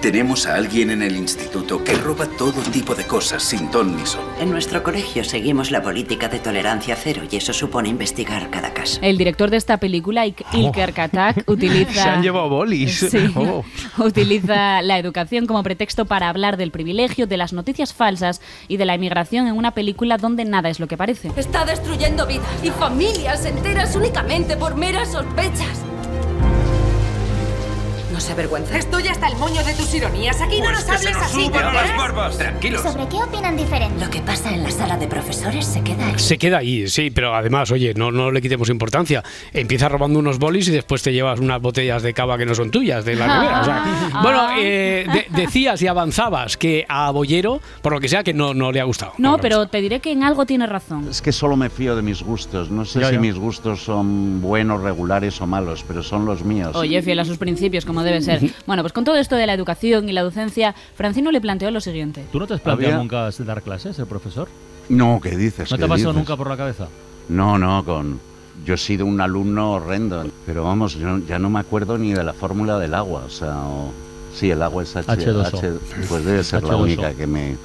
Tenemos a alguien en el instituto que roba todo tipo de cosas sin ton ni son. En nuestro colegio seguimos la política de tolerancia cero y eso supone investigar cada caso. El director de esta película, Ik- Ilker Katak, utiliza... Se han llevado bolis. Sí. Oh. Utiliza la educación como pretexto para hablar del privilegio, de las noticias falsas y de la emigración en una película donde nada es lo que parece. Está destruyendo vidas y familias enteras únicamente por meras sospechas. No se avergüenza. Estoy hasta el moño de tus ironías. Aquí no nos hables así, ¿entendés? barbas! Tranquilos. ¿Sobre qué opinan diferente? Lo que pasa en la sala de profesores se queda ahí. Se queda ahí, sí, pero además, oye, no, no le quitemos importancia. Empieza robando unos bolis y después te llevas unas botellas de cava que no son tuyas, de la nevera. o sea, Ah. bueno, eh, de- decías y avanzabas que a Bollero, por lo que sea, que no, no le ha gustado. No, pero te diré que en algo tiene razón. Es que solo me fío de mis gustos. No sé si mis gustos son buenos, regulares o malos, pero son los míos. Oye, fiel a sus principios, como debe ser. Bueno, pues con todo esto de la educación y la docencia, Francino le planteó lo siguiente. ¿Tú no te has planteado Había- nunca dar clases, el profesor? No, ¿qué dices? ¿No te ¿Qué ha pasado dices? nunca por la cabeza? No, no, con... Yo he sido un alumno horrendo, pero vamos, yo ya no me acuerdo ni de la fórmula del agua, o sea, o- sí, el agua es H, H2O. H- pues debe ser la H2O. única que me...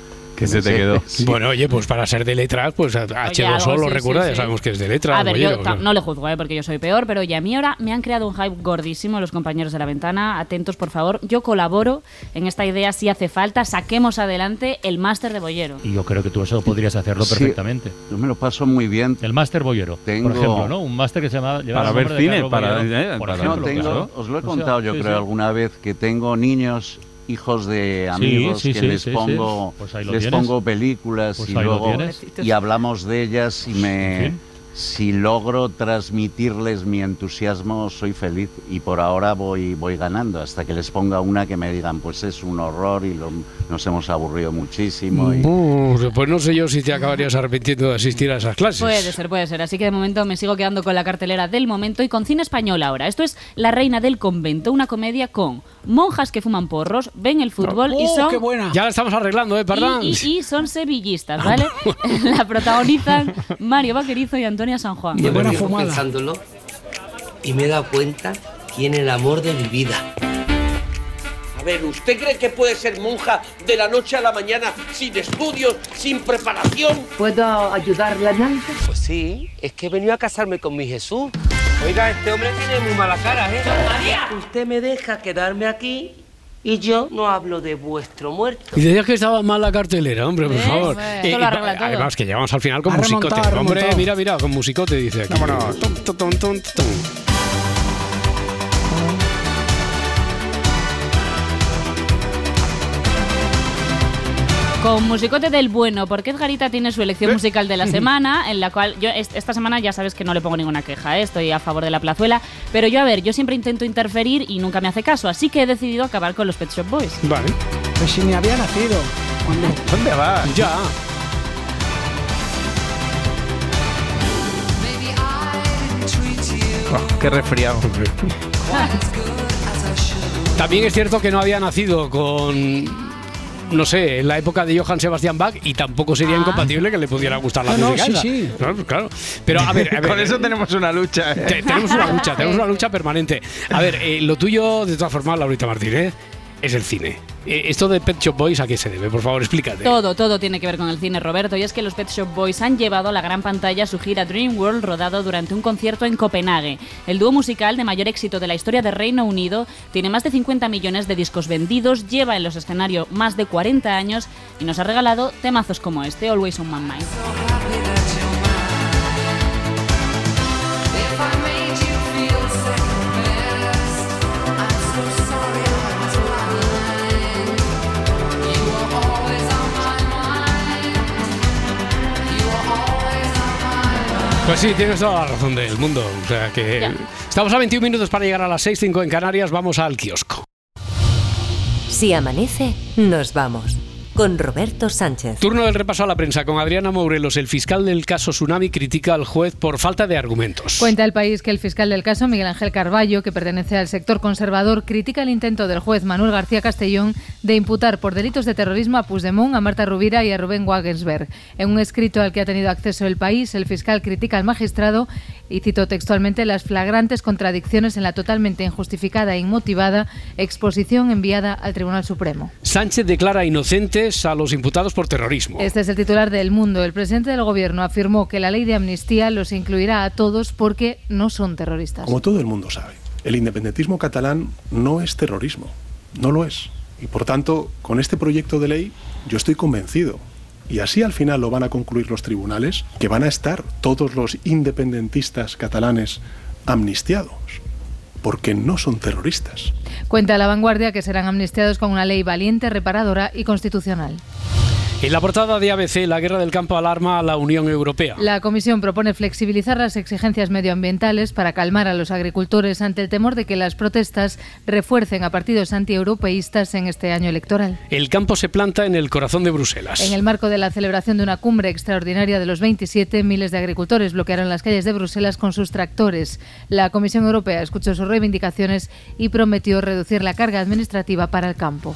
Que me sé. Sí. Bueno, oye, pues para ser de letras, pues H2O algo, lo sí, recuerda, sí, ya sabemos que es de letras. A ver, yo ¿no? le juzgo, ¿eh? porque yo soy peor, pero oye, a mí ahora me han creado un hype gordísimo los compañeros de la ventana. Atentos, por favor. Yo colaboro en esta idea si hace falta. Saquemos adelante el máster de Bollero. Y yo creo que tú eso podrías hacerlo Sí, perfectamente. Yo me lo paso muy bien. El máster Bollero, Tengo- por ejemplo, ¿no? Un máster que se llama... Para ver cine, para- Bollero, eh, por para- ejemplo, No, tengo- claro. os lo he O sea, contado yo sí, creo sí. alguna vez que tengo niños hijos de amigos sí, que sí, les sí, sí. pongo Pues les tienes. pongo películas Pues y luego y hablamos de ellas y me En fin. si logro transmitirles mi entusiasmo soy feliz y por ahora voy voy ganando hasta que les ponga una que me digan pues es un horror y lo- nos hemos aburrido muchísimo y Uh, pues no sé yo si te acabarías arrepintiendo de asistir a esas clases. Puede ser, puede ser. Así que de momento me sigo quedando con la cartelera del momento y con cine español ahora. Esto es La Reina del Convento, una comedia con monjas que fuman porros, ven el fútbol y ¡Oh, son qué buena! Ya la estamos arreglando, ¿eh? Perdón. Y, y- y son sevillistas, ¿vale? la protagonizan Mario Vaquerizo y Antonia San Juan. Llevo tiempo pensándolo y me he dado cuenta quién el amor de mi vida. A ver, ¿usted cree que puede ser monja de la noche a la mañana sin estudios, sin preparación? ¿Puedo ayudarle a Nancy? Pues sí, es que he venido a casarme con mi Jesús. Oiga, este hombre tiene muy mala cara, ¿eh? Usted me deja quedarme aquí y yo no hablo de vuestro muerto. Y decías que estaba mal la cartelera, hombre, por favor. Pues, esto lo arregla todo. además, que llegamos al final con Ha musicote. hombre, remontado. mira, mira, con musicote dice aquí. Vámonos. Tum, tum, tum, Con musicote del bueno, porque Edgarita tiene su Eh. elección musical de la semana, en la cual yo est- esta semana ya sabes que no le pongo ninguna queja, ¿eh? estoy a favor de la plazuela, pero yo a ver, yo siempre intento interferir y nunca me hace caso, así que he decidido acabar con los Pet Shop Boys. Vale. Pues si ni había nacido. ¿Dónde vas? Ya. Oh, qué resfriado. También es cierto que no había nacido con. No sé, en la época de Johann Sebastian Bach y tampoco sería incompatible que le pudiera gustar la No, no, música. sí, esa. sí. Claro, claro. Pero a ver, a ver. Con eso tenemos una lucha. ¿eh? Te- tenemos una lucha, tenemos una lucha permanente. A ver, eh, lo tuyo, de todas formas, Laurita Martínez, es el cine. Eh, esto de Pet Shop Boys, ¿a qué se debe? Por favor, explícate. Todo, todo tiene que ver con el cine, Roberto, y es que los Pet Shop Boys han llevado a la gran pantalla su gira Dream World rodado durante un concierto en Copenhague. El dúo musical de mayor éxito de la historia de Reino Unido tiene más de 50 millones de discos vendidos, lleva en los escenarios más de 40 años y nos ha regalado temazos como este, Always on My Mind. Pues sí, tienes toda la razón del mundo. O sea que. Ya. Estamos a 21 minutos para llegar a las 6.05 en Canarias. Vamos al kiosco. Si amanece, nos vamos. Con Roberto Sánchez. Turno del repaso a la prensa con Adriana Morelos. El fiscal del caso Tsunami critica al juez por falta de argumentos. Cuenta el país que el fiscal del caso, Miguel Ángel Carballo, que pertenece al sector conservador, critica el intento del juez Manuel García Castellón de imputar por delitos de terrorismo a Puigdemont, a Marta Rubira y a Rubén Wagensberg. En un escrito al que ha tenido acceso el país, el fiscal critica al magistrado y citó textualmente las flagrantes contradicciones en la totalmente injustificada e inmotivada exposición enviada al Tribunal Supremo. Sánchez declara a los imputados por terrorismo. Este es el titular del Mundo. El presidente del Gobierno afirmó que la ley de amnistía los incluirá a todos porque no son terroristas. Como todo el mundo sabe, el independentismo catalán no es terrorismo, no lo es. Y por tanto, con este proyecto de ley yo estoy convencido, y así al final lo van a concluir los tribunales, que van a estar todos los independentistas catalanes amnistiados, porque no son terroristas. Cuenta la vanguardia que serán amnistiados con una ley valiente, reparadora y constitucional. En la portada de ABC, la guerra del campo alarma a la Unión Europea. La Comisión propone flexibilizar las exigencias medioambientales para calmar a los agricultores ante el temor de que las protestas refuercen a partidos antieuropeístas en este año electoral. El campo se planta en el corazón de Bruselas. En el marco de la celebración de una cumbre extraordinaria de los 27, miles de agricultores bloquearon las calles de Bruselas con sus tractores. La Comisión Europea escuchó sus reivindicaciones y prometió reducir la carga administrativa para el campo.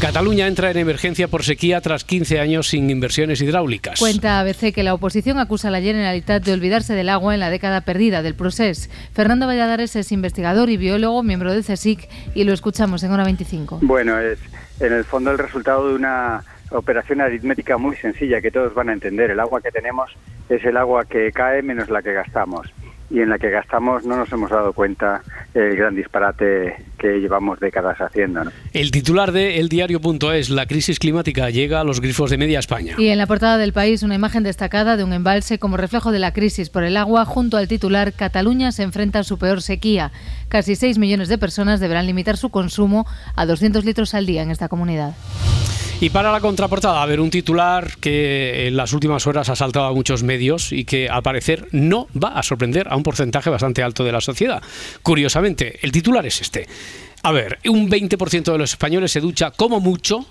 Cataluña entra en emergencia por sequía tras 15 años sin inversiones hidráulicas. Cuenta ABC que la oposición acusa a la Generalitat de olvidarse del agua en la década perdida del procés. Fernando Valladares es investigador y biólogo, miembro del CSIC, y lo escuchamos en hora 25. Bueno, es en el fondo el resultado de una operación aritmética muy sencilla que todos van a entender. El agua que tenemos es el agua que cae menos la que gastamos. Y en la que gastamos no nos hemos dado cuenta el gran disparate que llevamos décadas haciendo. ¿no? El titular de eldiario.es, la crisis climática llega a los grifos de media España. Y en la portada del país, una imagen destacada de un embalse como reflejo de la crisis por el agua, junto al titular Cataluña se enfrenta a su peor sequía. Casi 6 millones de personas deberán limitar su consumo a 200 litros al día en esta comunidad. Y para la contraportada, a ver, un titular que en las últimas horas ha saltado a muchos medios y que al parecer no va a sorprender a un porcentaje bastante alto de la sociedad. Curiosamente, el titular es este. A ver, un 20% de los españoles se ducha como mucho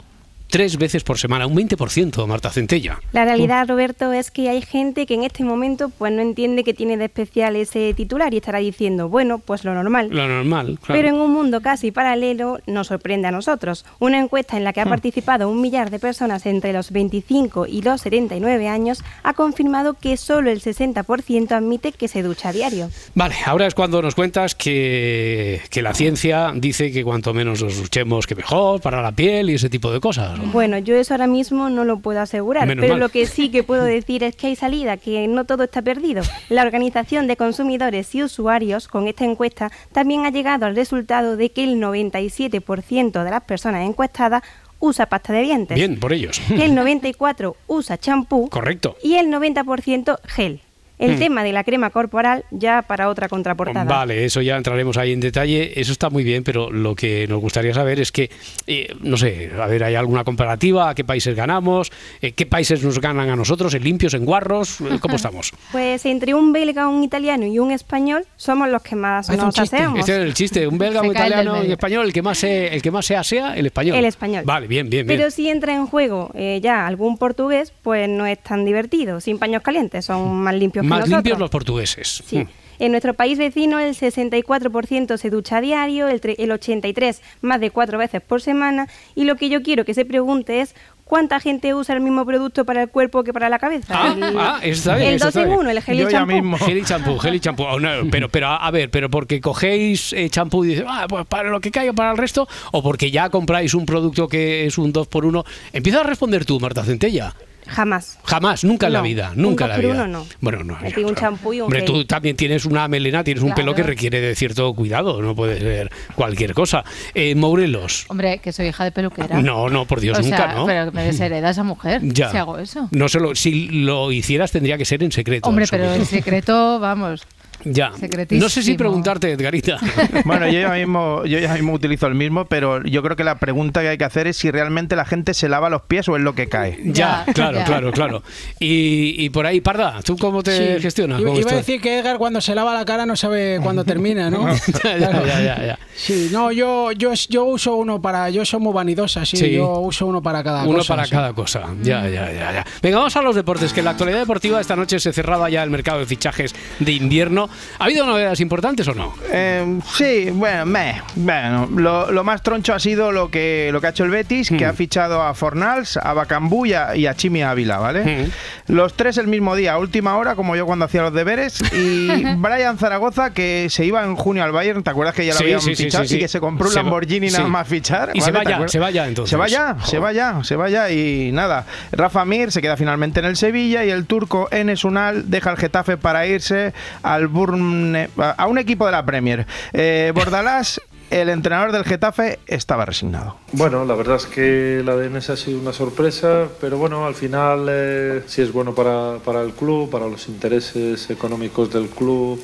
tres veces por semana, un 20%, Marta Centella. La realidad, Roberto, es que hay gente que en este momento pues no entiende que tiene de especial ese titular y estará diciendo, bueno, pues lo normal. Lo normal, claro. Pero en un mundo casi paralelo nos sorprende a nosotros. Una encuesta en la que ha Hmm. participado un millar de personas entre los 25 y los 79 años ha confirmado que solo el 60% admite que se ducha a diario. Vale, ahora es cuando nos cuentas que, que la ciencia dice que cuanto menos nos duchemos que mejor para la piel y ese tipo de cosas. Bueno, yo eso ahora mismo no lo puedo asegurar, Menos pero mal. lo que sí que puedo decir es que hay salida, que no todo está perdido. La Organización de Consumidores y Usuarios, con esta encuesta, también ha llegado al resultado de que el 97% de las personas encuestadas usa pasta de dientes, Bien, por ellos. que el 94% usa champú Correcto. y el 90% gel. El Mm. tema de la crema corporal ya para otra contraportada. Vale, eso ya entraremos ahí en detalle. Eso está muy bien, pero lo que nos gustaría saber es que, eh, no sé, a ver, ¿hay alguna comparativa? ¿A qué países ganamos? Eh, ¿Qué países nos ganan a nosotros? ¿En limpios, en guarros? Eh, ¿Cómo estamos? Pues entre un belga, un italiano y un español somos los que más nos aseamos. Este es el chiste. Un belga, un italiano y un español. El que más se, el que más se asea, el español. El español. Vale, bien, bien, bien. Pero si entra en juego eh, ya algún portugués, pues no es tan divertido. Sin paños calientes, son más limpios más nosotros. limpios los portugueses. Sí. Mm. En nuestro país vecino el 64% se ducha a diario, el, tre- el 83% más de cuatro veces por semana y lo que yo quiero que se pregunte es ¿cuánta gente usa el mismo producto para el cuerpo que para la cabeza? Ah, el, ah, eso está bien. el eso 2 está en bien. 1, el gel y champú. Gel y champú, gel y champú. Oh, no, pero, pero a a ver, pero porque cogéis eh, champú y dices, ah, pues para lo que caiga para el resto, o porque ya compráis un producto que es un 2 por 1 Empieza a responder tú, Marta Centella. Jamás. Jamás, nunca en la No, vida, un nunca en la vida. uno no. Bueno, no. Me pido un champú y un Hombre, gel. tú también tienes una melena, tienes un pelo que Claro. requiere de cierto cuidado, no puede ser cualquier cosa. Eh, Mourelos. Hombre, que soy hija de peluquera. No, no, por Dios, o nunca, sea, ¿no? Pero me deshereda esa mujer Ya. si hago eso. No se lo- si lo hicieras tendría que ser en secreto. Hombre, pero en secreto, vamos. Ya. No sé si preguntarte, Edgarita. Bueno, yo ya, mismo, yo ya mismo utilizo el mismo, pero yo creo que la pregunta que hay que hacer es si realmente la gente se lava los pies o es lo que cae. Ya, claro, claro, claro. Y, y por ahí, Parda, ¿tú cómo te Sí. gestionas? Iba, a decir que Edgar cuando se lava la cara no sabe cuándo termina, ¿no? ya, ya, ya, ya, ya. Sí, no, yo, yo, yo uso uno para. Yo soy muy vanidosa, sí. Sí. Yo uso uno para cada Uno cosa. para sí. cada cosa. Ya, ya, ya, ya. Venga, vamos a los deportes, que en la actualidad deportiva esta noche se cerraba ya el mercado de fichajes de invierno. ¿Ha habido novedades importantes o no? Eh, sí, bueno, meh, bueno lo, lo más troncho ha sido lo que, lo que ha hecho el Betis, que ha fichado a Fornals, a Bacambú y a, y a Chimi Ávila, ¿vale? Los tres el mismo día, a última hora, como yo cuando hacía los deberes, y Brian Zaragoza, que se iba en junio al Bayern, ¿te acuerdas que ya lo Sí, habían sí, fichado? sí. Y que se compró un Se Lamborghini nada más fichar. Y se ¿vale? va ¿Te ya, acuerdas? se va ya, entonces. Se va ya, se va ya, se va ya y nada. Rafa Mir se queda finalmente en el Sevilla y el turco Enes Unal deja el Getafe para irse al Burne, a un equipo de la Premier. Eh, Bordalás, el entrenador del Getafe, estaba resignado. Bueno, la verdad es que la de Enes ha sido una sorpresa, pero bueno, al final eh, sí es bueno para, para el club, para los intereses económicos del club.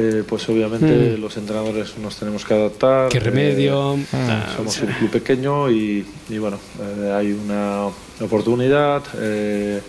eh, pues obviamente Mm. los entrenadores nos tenemos que adaptar. Qué remedio. eh, Ah, somos sí. un club pequeño y, y bueno, eh, hay una oportunidad eh,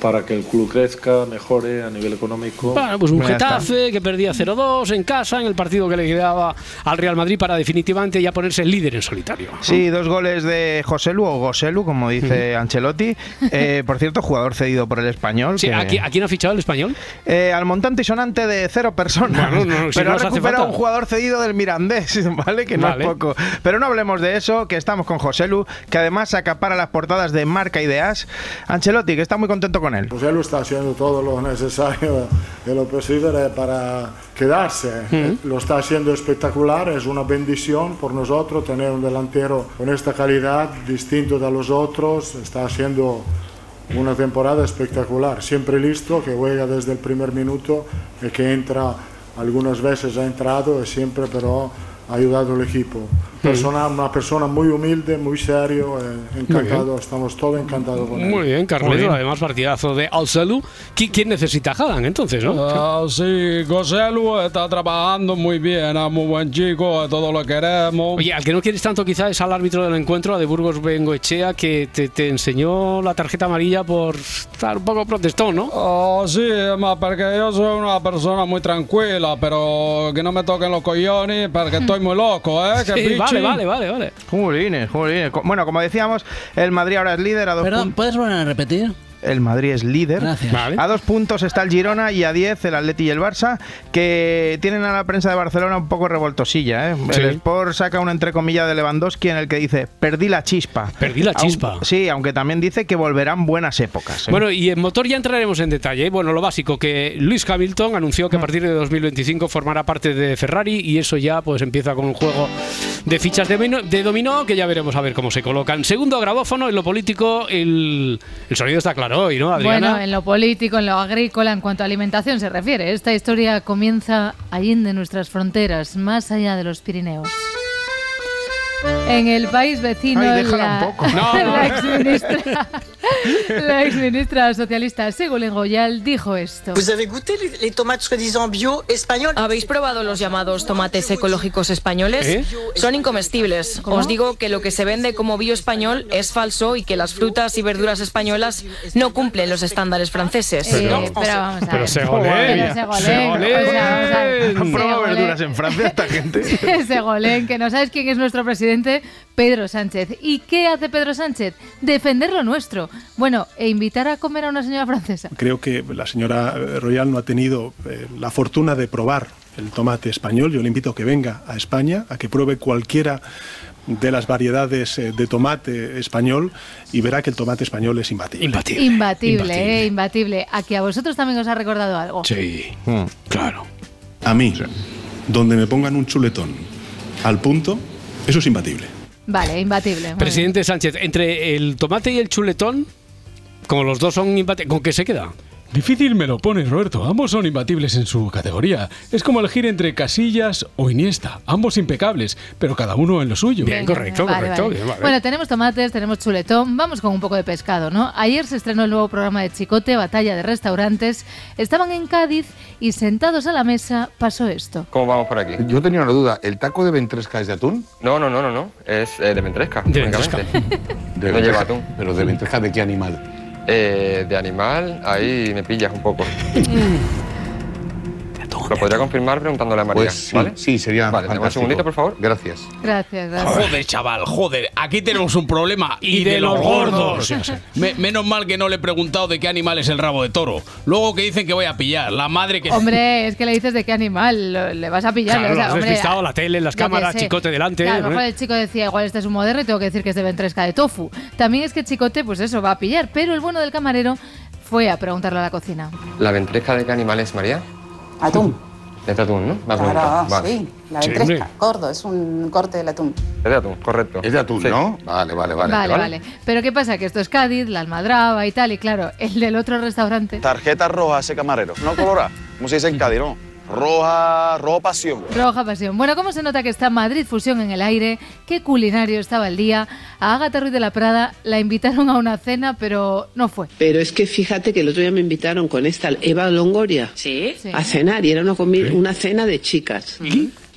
para que el club crezca, mejore a nivel económico. Bueno, pues un. Getafe que perdía 0-2 en casa en el partido que le quedaba al Real Madrid para definitivamente ya ponerse líder en solitario. Sí, dos goles de Joselu o Goselu, como dice Ancelotti. Eh, por cierto, jugador cedido por el español. Sí, que- ¿a, qui- a quién ha fichado el español? Eh, al montante y sonante de cero personas. Bueno, no, no, si pero no ha recuperado un jugador cedido del Mirandés, ¿vale? Que no Vale. es poco. Pero no hablemos de eso, que estamos con Joselu, que además acapara las portadas de Marca y de As. Ancelotti, que está muy contento con él. José Lu está haciendo todo lo necesario y lo posible para quedarse. Eh, Lo está haciendo espectacular, es una bendición por nosotros tener un delantero con esta calidad, distinto de los otros. Está haciendo una temporada espectacular, siempre listo, que juega desde el primer minuto y que entra, algunas veces ha entrado y siempre pero ha ayudado al equipo. Persona, una persona muy humilde, muy serio, eh, encantado, estamos todos encantados con él. Muy bien, Carleto, además partidazo de Alcelu. ¿Qui- ¿Quién necesita a Haaland entonces, no? Ah, sí, Goselu está trabajando muy bien, es muy buen chico, todo lo queremos. Oye, al que no quieres tanto quizá es al árbitro del encuentro, a de Burgos Bengoechea, que te, te enseñó la tarjeta amarilla por estar un poco protestón, ¿no? Oh, sí, ma porque yo soy una persona muy tranquila, pero que no me toquen los cojones porque estoy muy loco, ¿eh? Sí, vale, vale, vale, vale. Jolines, jolines. Co- Bueno, como decíamos, el Madrid ahora es líder a dos Perdón. ¿puedes volver a repetir? El Madrid es líder. Gracias. Vale. A dos puntos está el Girona y a diez el Atleti y el Barça, que tienen a la prensa de Barcelona un poco revoltosilla. ¿eh? Sí. El Sport saca una entrecomilla de Lewandowski en el que dice, perdí la chispa. Perdí la Aun- chispa. sí, aunque también dice que volverán buenas épocas. ¿eh? Bueno, y en motor ya entraremos en detalle. ¿eh? Bueno, lo básico, que Luis Hamilton anunció que a partir de 2025 formará parte de Ferrari y eso ya pues empieza con un juego de fichas de, dominó que ya veremos a ver cómo se colocan. Segundo grabófono, en lo político el, el sonido está claro ¿no? Bueno, en lo político, en lo agrícola, en cuanto a alimentación se refiere, esta historia comienza allende nuestras fronteras, más allá de los Pirineos. En el país vecino, Ay, déjala la, un poco. No, no. la exministra, la exministra socialista Ségolène Royal dijo esto. ¿Vous avez goûté les, les tomates soi-disant bio españoles ¿Habéis probado los llamados tomates ecológicos españoles? ¿Eh? Son incomestibles. ¿Cómo? Os digo que lo que se vende como bio español es falso y que las frutas y verduras españolas no cumplen los estándares franceses. Eh, pero vamos a Pero ver. Ségolène. Pero Ségolène, o sea, vamos. ¿Han probado Ségolène. verduras en Francia esta gente? Segolén, que no sabes quién es nuestro presidente, Pedro Sánchez. ¿Y qué hace Pedro Sánchez? Defender lo nuestro. Bueno, e invitar a comer a una señora francesa. Creo que la señora eh, Royal no ha tenido eh, la fortuna de probar el tomate español. Yo le invito a que venga a España, a que pruebe cualquiera de las variedades eh, de tomate español y verá que el tomate español es imbatible. Imbatible, eh, imbatible. A que a vosotros también os ha recordado algo. Sí, claro. A mí, donde me pongan un chuletón al punto, eso es imbatible. Vale, imbatible. bien. Presidente Sánchez, entre el tomate y el chuletón, como los dos son imbatibles, ¿con qué se queda? Difícil me lo pones, Roberto. Ambos son imbatibles en su categoría. Es como elegir entre Casillas o Iniesta. Ambos impecables, pero cada uno en lo suyo. Bien, correcto, Vale, correcto. vale. bien, vale. Bueno, tenemos tomates, tenemos chuletón, vamos con un poco de pescado, ¿no? Ayer se estrenó el nuevo programa de Chicote, Batalla de Restaurantes. Estaban en Cádiz y sentados a la mesa pasó esto. ¿Cómo vamos por aquí? Yo tenía una duda, ¿el taco de ventresca es de atún? No, no, no, no, no. Es eh, de ventresca. De. De no lleva ventresca. atún. ¿Pero de ventresca de qué animal? Eh, de animal, ahí me pillas un poco. Lo podría confirmar preguntándole a María, Pues sí, ¿vale? sí, sería Vale, un segundito, por favor. Gracias. Gracias, gracias. Joder, chaval, joder. Aquí tenemos un problema. Y, de los gordos. Me- menos mal que no le he preguntado de qué animal es el rabo de toro. Luego que dicen que voy a pillar. La madre que. Hombre, es que le dices de qué animal lo- le vas a pillar. Claro, o sea, lo has hombre, despistado, la tele, las yo qué cámaras, sé. chicote delante. Claro, a lo ¿eh? mejor el chico decía, igual este es un moderno y tengo que decir que es de ventresca de tofu. También es que Chicote, pues eso, va a pillar. Pero el bueno del camarero fue a preguntarle a la cocina. ¿La ventresca de qué animal es, María? Atún. Es de atún, ¿no? Preguntado. Claro, Vale. sí. La Sí, ventresca, hombre. gordo, es un corte del atún. Es de atún, correcto. Es de atún, ¿no? Vale, vale, vale. Vale, vale, Pero ¿qué pasa? Que esto es Cádiz, la almadraba y tal. Y claro, el del otro restaurante. Tarjeta roja ese camarero. No colorada. ¿Cómo se dice en Cádiz, no? Roja, rojo pasión. Roja pasión. Bueno, ¿cómo se nota que está Madrid Fusión en el aire? Qué culinario estaba el día. A Ágata Ruiz de la Prada la invitaron a una cena, pero no fue. Pero es que fíjate que el otro día me invitaron con esta Eva Longoria a cenar y era una, comi- una cena de chicas.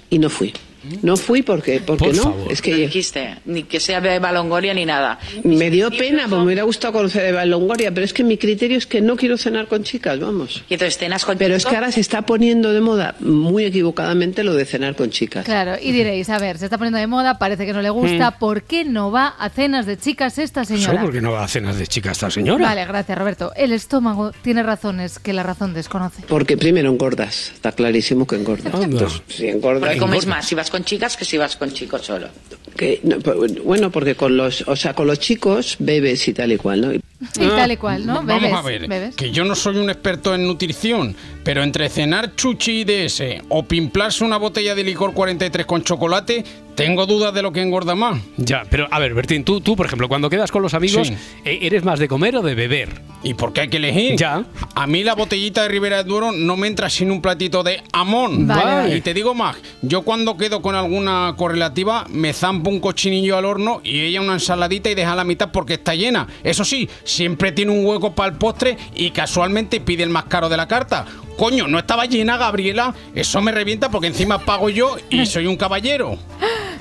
Y no fui. No fui porque, porque no. Es que dijiste, ni que sea de Eva Longoria ni nada. me dio pena, porque me hubiera gustado conocer a Eva Longoria, pero es que mi criterio es que no quiero cenar con chicas, vamos. Y entonces cenas con Pero es que ahora se está poniendo de moda, muy equivocadamente, lo de cenar con chicas. Claro, y diréis, a ver, se está poniendo de moda, parece que no le gusta. Mm. ¿Por qué no va a cenas de chicas esta señora? porque no va a cenas de chica esta señora. Vale, gracias, Roberto. El estómago tiene razones que la razón desconoce. Porque primero engordas, está clarísimo que engordas. Entonces, si engordas... Porque comes más si vas con chicas que si vas con chicos solo. Que, no, pues, bueno, porque con los, o sea, con los chicos bebes y tal y cual, ¿no? Y tal y cual, ¿no? Vamos Bebes, a ver, bebes. que yo no soy un experto en nutrición, pero entre cenar chuchi y DS o pimplarse una botella de licor 43 con chocolate, tengo dudas de lo que engorda más. Ya, pero a ver, Bertín, tú, tú, por ejemplo, cuando quedas con los amigos, Sí. eh, ¿eres más de comer o de beber? ¿Y por qué hay que elegir? Ya. A mí la botellita de Ribera del Duero no me entra sin un platito de amón. Vale, vale. Y te digo más, yo cuando quedo con alguna correlativa me zampo un cochinillo al horno y ella una ensaladita y deja la mitad porque está llena. Eso sí, siempre tiene un hueco para el postre y casualmente pide el más caro de la carta. Coño, no estaba llena, Gabriela. Eso me revienta porque encima pago yo y soy un caballero.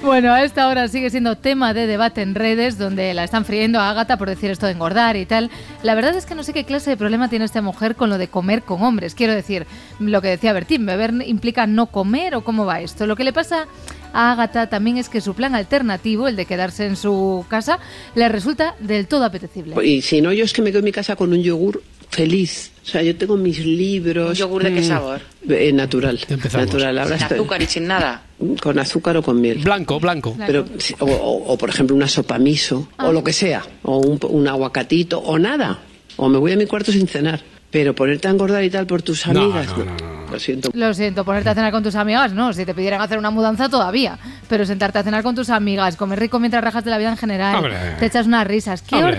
Bueno, a esta hora sigue siendo tema de debate en redes, donde la están friendo a Ágata por decir esto de engordar y tal. La verdad es que no sé qué clase de problema tiene esta mujer con lo de comer con hombres. Quiero decir, lo que decía Bertín, beber implica no comer o cómo va esto. Lo que le pasa a Ágata también es que su plan alternativo, el de quedarse en su casa, le resulta del todo apetecible. Y si no, yo es que me quedo en mi casa con un yogur feliz. O sea, yo tengo mis libros. ¿Un yogur de qué Mm. sabor? Eh, natural. Natural. Ahora Sin estoy- azúcar y sin nada. Con azúcar o con miel. Blanco, blanco. Pero, o, o- o, por ejemplo, una sopa miso, Ah. o lo que sea, o un, un aguacatito, o nada. O me voy a mi cuarto sin cenar. Pero ponerte a engordar y tal por tus No, amigas, no, no, Lo siento. Lo siento, ponerte a cenar con tus amigas, no. Si te pidieran hacer una mudanza todavía. Pero sentarte a cenar con tus amigas, comer rico mientras rajas de la vida en general, Hombre. te echas unas risas. Qué Hombre.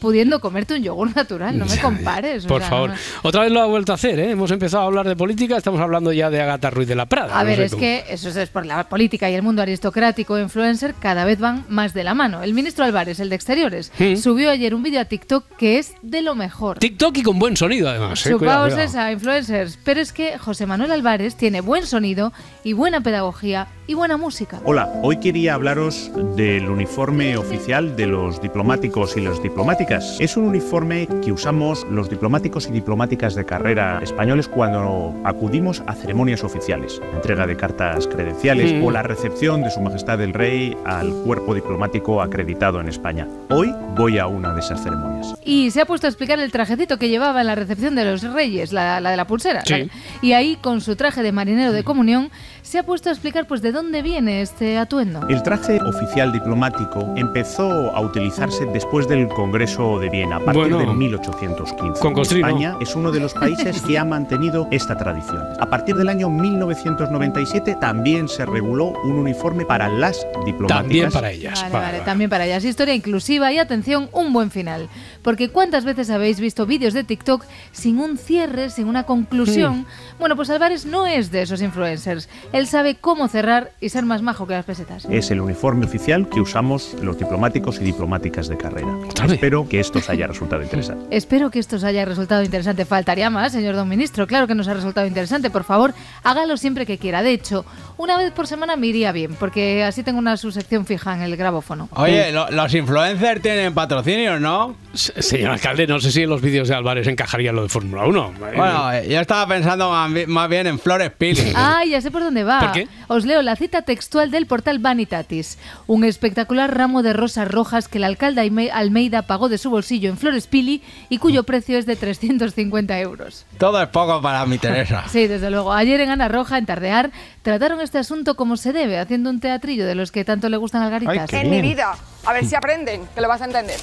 Pudiendo comerte un yogur natural, no me compares. o Por sea, favor. no- Otra vez lo ha vuelto a hacer, ¿eh? Hemos empezado a hablar de política, estamos hablando ya de Agatha Ruiz de la Prada. A no ver, es cómo. que eso es por la política y el mundo aristocrático e influencer cada vez van más de la mano. El ministro Álvarez, el de Exteriores, Mm. subió ayer un vídeo a TikTok que es de lo mejor. TikTok y con buen sonido, además. ¿eh? Cuidado, Chupaos cuidado. esa, influencers. Pero es que José Manuel Álvarez tiene buen sonido y buena pedagogía y buena música. Hola, hoy quería hablaros del uniforme oficial de los diplomáticos y las diplomáticas. Es un uniforme que usamos los diplomáticos y diplomáticas de carrera españoles cuando acudimos a ceremonias oficiales, la entrega de cartas credenciales Mm. o la recepción de Su Majestad el Rey al cuerpo diplomático acreditado en España. Hoy voy a una de esas ceremonias. Y se ha puesto a explicar el trajecito que llevaba en la recepción de los reyes, la, la de la pulsera. Sí. la- y ahí, con su traje de marinero de comunión, se ha puesto a explicar pues de dónde viene este atuendo. El traje oficial diplomático empezó a utilizarse después del Congreso de Viena, a partir Bueno. de 1815. Con Costrino. España es uno de los países que ha mantenido esta tradición. A partir del año 1997 también se reguló un uniforme para las diplomáticas. También para ellas. Vale, vale, también para ellas. Historia inclusiva y atención, un buen final. Porque ¿cuántas veces habéis visto vídeos de TikTok sin un cierre, sin una conclusión? Bueno, pues Álvarez no es de esos influencers. Él sabe cómo cerrar y ser más majo que las pesetas. Es el uniforme oficial que usamos los diplomáticos y diplomáticas de carrera. Espero que esto os haya resultado interesante. Espero que esto os haya resultado interesante. Faltaría más, señor don ministro. Claro que nos ha resultado interesante. Por favor, hágalo siempre que quiera. De hecho, una vez por semana me iría bien, porque así tengo una subsección fija en el grabófono. Oye, lo- los influencers tienen patrocinios, ¿no? Señor alcalde, no sé si en los vídeos de Álvarez encajaría lo de Fórmula 1. Bueno, eh, yo estaba pensando más bi- más bien en Flores Pili. Ah, ya sé por dónde va. ¿Por qué? Os leo la cita textual del portal Vanitatis. Un espectacular ramo de rosas rojas que el alcalde Almeida pagó de su bolsillo en Flores Pili y cuyo precio es de 350 euros. Todo es poco para mi Teresa. Sí, desde luego. Ayer en Ana Roja, en Tardear, trataron este asunto como se debe, haciendo un teatrillo de los que tanto le gustan al Garitas. en mi vida. A ver si aprenden, que lo vas a entender.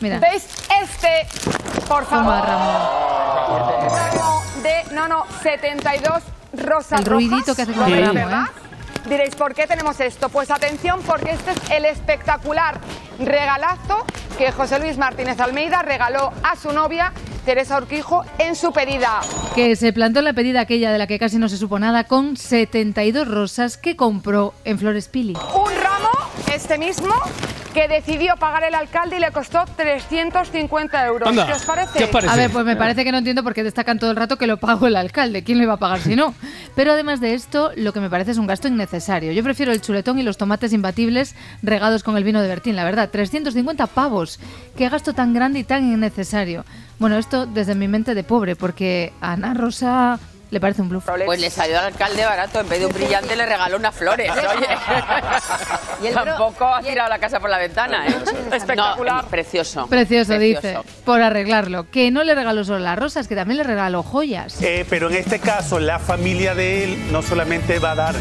Mira. ¿Veis este? Por Toma, favor. Ramo de, no, no, 72 rosas El ruidito rojas. que hace con ¿Lo el verdad? Diréis, ¿por qué tenemos esto? Pues atención, porque este es el espectacular regalazo que José Luis Martínez Almeida regaló a su novia, Teresa Urquijo, en su pedida. Que se plantó en la pedida aquella de la que casi no se supo nada con 72 rosas que compró en Flores Pili. Un ramo, este mismo, que decidió pagar el alcalde y le costó 350 euros. Anda, ¿Qué os parece? ¿qué os parece? A ver, pues me parece que no entiendo por qué destacan todo el rato que lo pagó el alcalde. ¿Quién lo iba a pagar si no? Pero además de esto, lo que me parece es un gasto innecesario. Yo prefiero el chuletón y los tomates imbatibles regados con el vino de Bertín, la verdad. 350 pavos. Qué gasto tan grande y tan innecesario. Bueno, esto desde mi mente de pobre, porque a Ana Rosa le parece un bluff. Pues le salió al alcalde barato, en vez de un brillante le regaló unas flores. Oye, Y el tampoco ha tirado la casa por la ventana, ¿eh? Espectacular. No, precioso. Precioso, dice, por arreglarlo. Que no le regaló solo las rosas, que también le regaló joyas. Eh, pero en este caso, la familia de él no solamente va a dar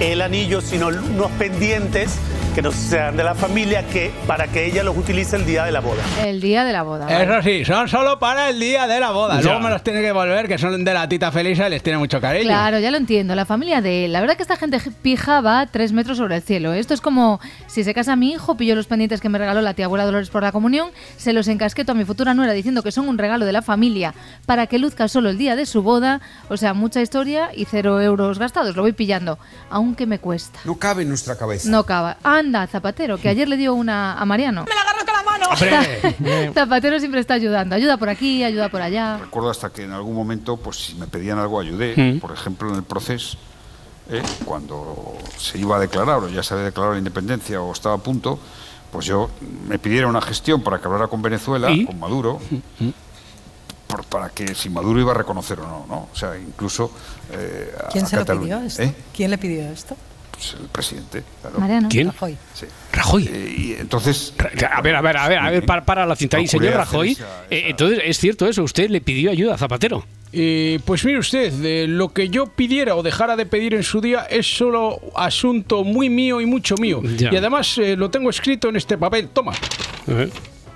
el anillo, sino unos pendientes que no sean de la familia que para que ella los utilice el día de la boda. El día de la boda. ¿vale? Eso sí, son solo para el día de la boda. Ya. Luego me los tiene que volver, que son de la tita Felisa y les tiene mucho cariño. Claro, ya lo entiendo. La familia de él. La verdad que esta gente pija va tres metros sobre el cielo. Esto es como si se casa mi hijo, pillo los pendientes que me regaló la tía abuela Dolores por la comunión, se los encasqueto a mi futura nuera diciendo que son un regalo de la familia para que luzca solo el día de su boda. O sea, mucha historia y cero euros gastados. Lo voy pillando, aunque me cuesta. No cabe en nuestra cabeza. No cava. Anda, Zapatero, que ayer le dio una a Mariano. ¡Me la agarras con la mano! Zapatero siempre está ayudando. Ayuda por aquí, ayuda por allá. Recuerdo hasta que en algún momento, pues si me pedían algo, ayudé. Mm. Por ejemplo, en el proceso, ¿eh? cuando se iba a declarar o ya se había declarado la independencia o estaba a punto, pues yo me pidieron una gestión para que hablara con Venezuela, ¿Y? con Maduro, por- para que si Maduro iba a reconocer o no, ¿no? O sea, incluso eh, ¿Quién a se lo pidió esto? ¿eh? ¿Quién le pidió esto? Pues el presidente. claro. Mariano. ¿Quién? Rajoy. Sí. Rajoy. Eh, y entonces. A ver, a ver, a ver, a ver, para, para la cinta ahí, señor Rajoy. esa- eh, entonces, ¿es cierto eso? ¿Usted le pidió ayuda a Zapatero? Y pues mire usted, eh, lo que yo pidiera o dejara de pedir en su día es solo asunto muy mío y mucho mío. Ya. Y además eh, lo tengo escrito en este papel. Toma. Eh,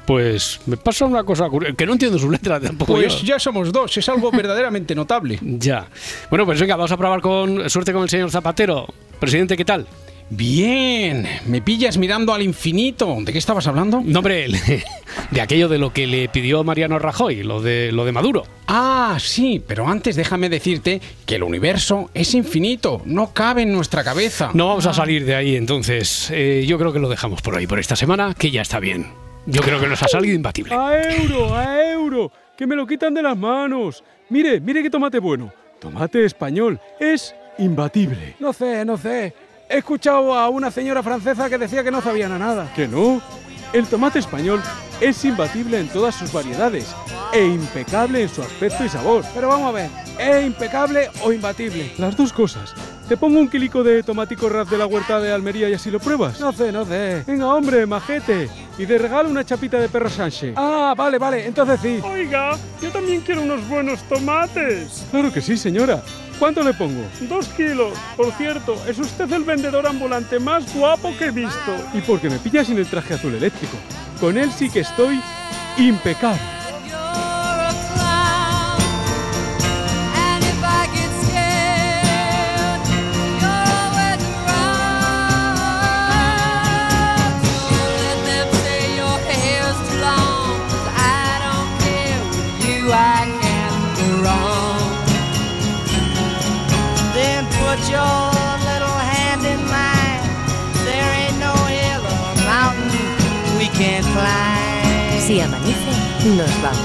Pues me pasa una cosa curiosa, que no entiendo su letra tampoco. Pues yo. ya somos dos, es algo verdaderamente notable. Ya. Bueno, pues venga, vamos a probar con suerte con el señor Zapatero. Presidente, ¿qué tal? Bien, me pillas mirando al infinito. ¿De qué estabas hablando? No, hombre, de aquello de lo que le pidió Mariano Rajoy, lo de, lo de Maduro. Ah, sí, pero antes déjame decirte que el universo es infinito, no cabe en nuestra cabeza. No vamos a salir de ahí, entonces. Eh, yo creo que lo dejamos por ahí, por esta semana, que ya está bien. Yo creo que nos ha salido imbatible. A euro, a euro, que me lo quitan de las manos. Mire, mire qué tomate bueno. Tomate español, es imbatible. No sé, no sé. He escuchado a una señora francesa que decía que no sabían a nada. ¿Que no? El tomate español es imbatible en todas sus variedades e impecable en su aspecto y sabor. Pero vamos a ver, ¿es impecable o imbatible? Las dos cosas. ¿Te pongo un kilico de tomatico ras de la huerta de Almería y así lo pruebas? No sé, no sé. Venga, hombre, majete. Y de regalo una chapita de perro Sánchez. Ah, vale, vale, entonces sí. Oiga, yo también quiero unos buenos tomates. Claro que sí, señora. ¿Cuánto le pongo? Dos kilos. Por cierto, es usted el vendedor ambulante más guapo que he visto. Y porque me pilla sin el traje azul eléctrico. Con él sí que estoy impecable. Si amanece, nos vamos.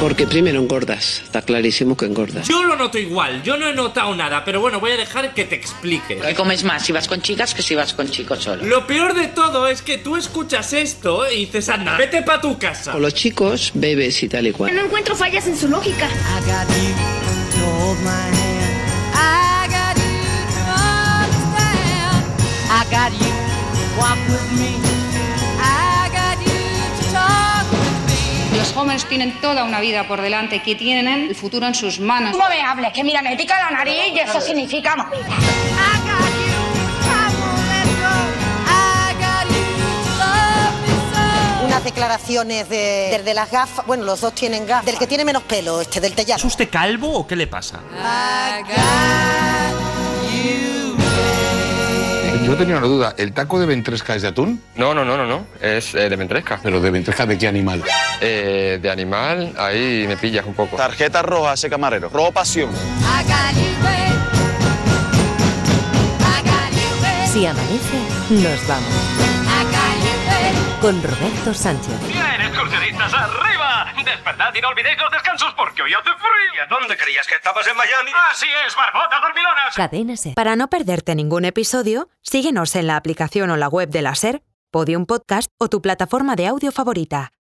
Porque primero engordas, está clarísimo que engordas. Yo lo noto igual, yo no he notado nada, pero bueno, voy a dejar que te explique. Que comes más si vas con chicas que si vas con chicos solo. Lo peor de todo es que tú escuchas esto y dices, anda, vete pa' tu casa. Con los chicos, bebes y tal y cual. No encuentro fallas en su lógica. I got you, walk with me. Los jóvenes tienen toda una vida por delante, que tienen el futuro en sus manos. No me hables, que mira, me pica la nariz y eso significa movida. Unas declaraciones de, desde las gafas, bueno, los dos tienen gafas, del que tiene menos pelo, este, del tellado. ¿Es usted calvo o qué le pasa? Yo tenía una duda, ¿el taco de ventresca es de atún? No, no, no, no, no. Es eh, de ventresca. ¿Pero de ventresca de qué animal? Eh, de animal, ahí me pillas un poco. Tarjeta roja, ese camarero. Robo pasión. Si amanece, nos vamos. Con Roberto Sánchez. Y no olvidéis los descansos porque hoy hace frío. ¿Y a dónde creías que estabas en Miami? Así es, barbota dormilonas. Cadena Ser. Para no perderte ningún episodio, síguenos en la aplicación o la web de la SER, Podium Podcast o tu plataforma de audio favorita.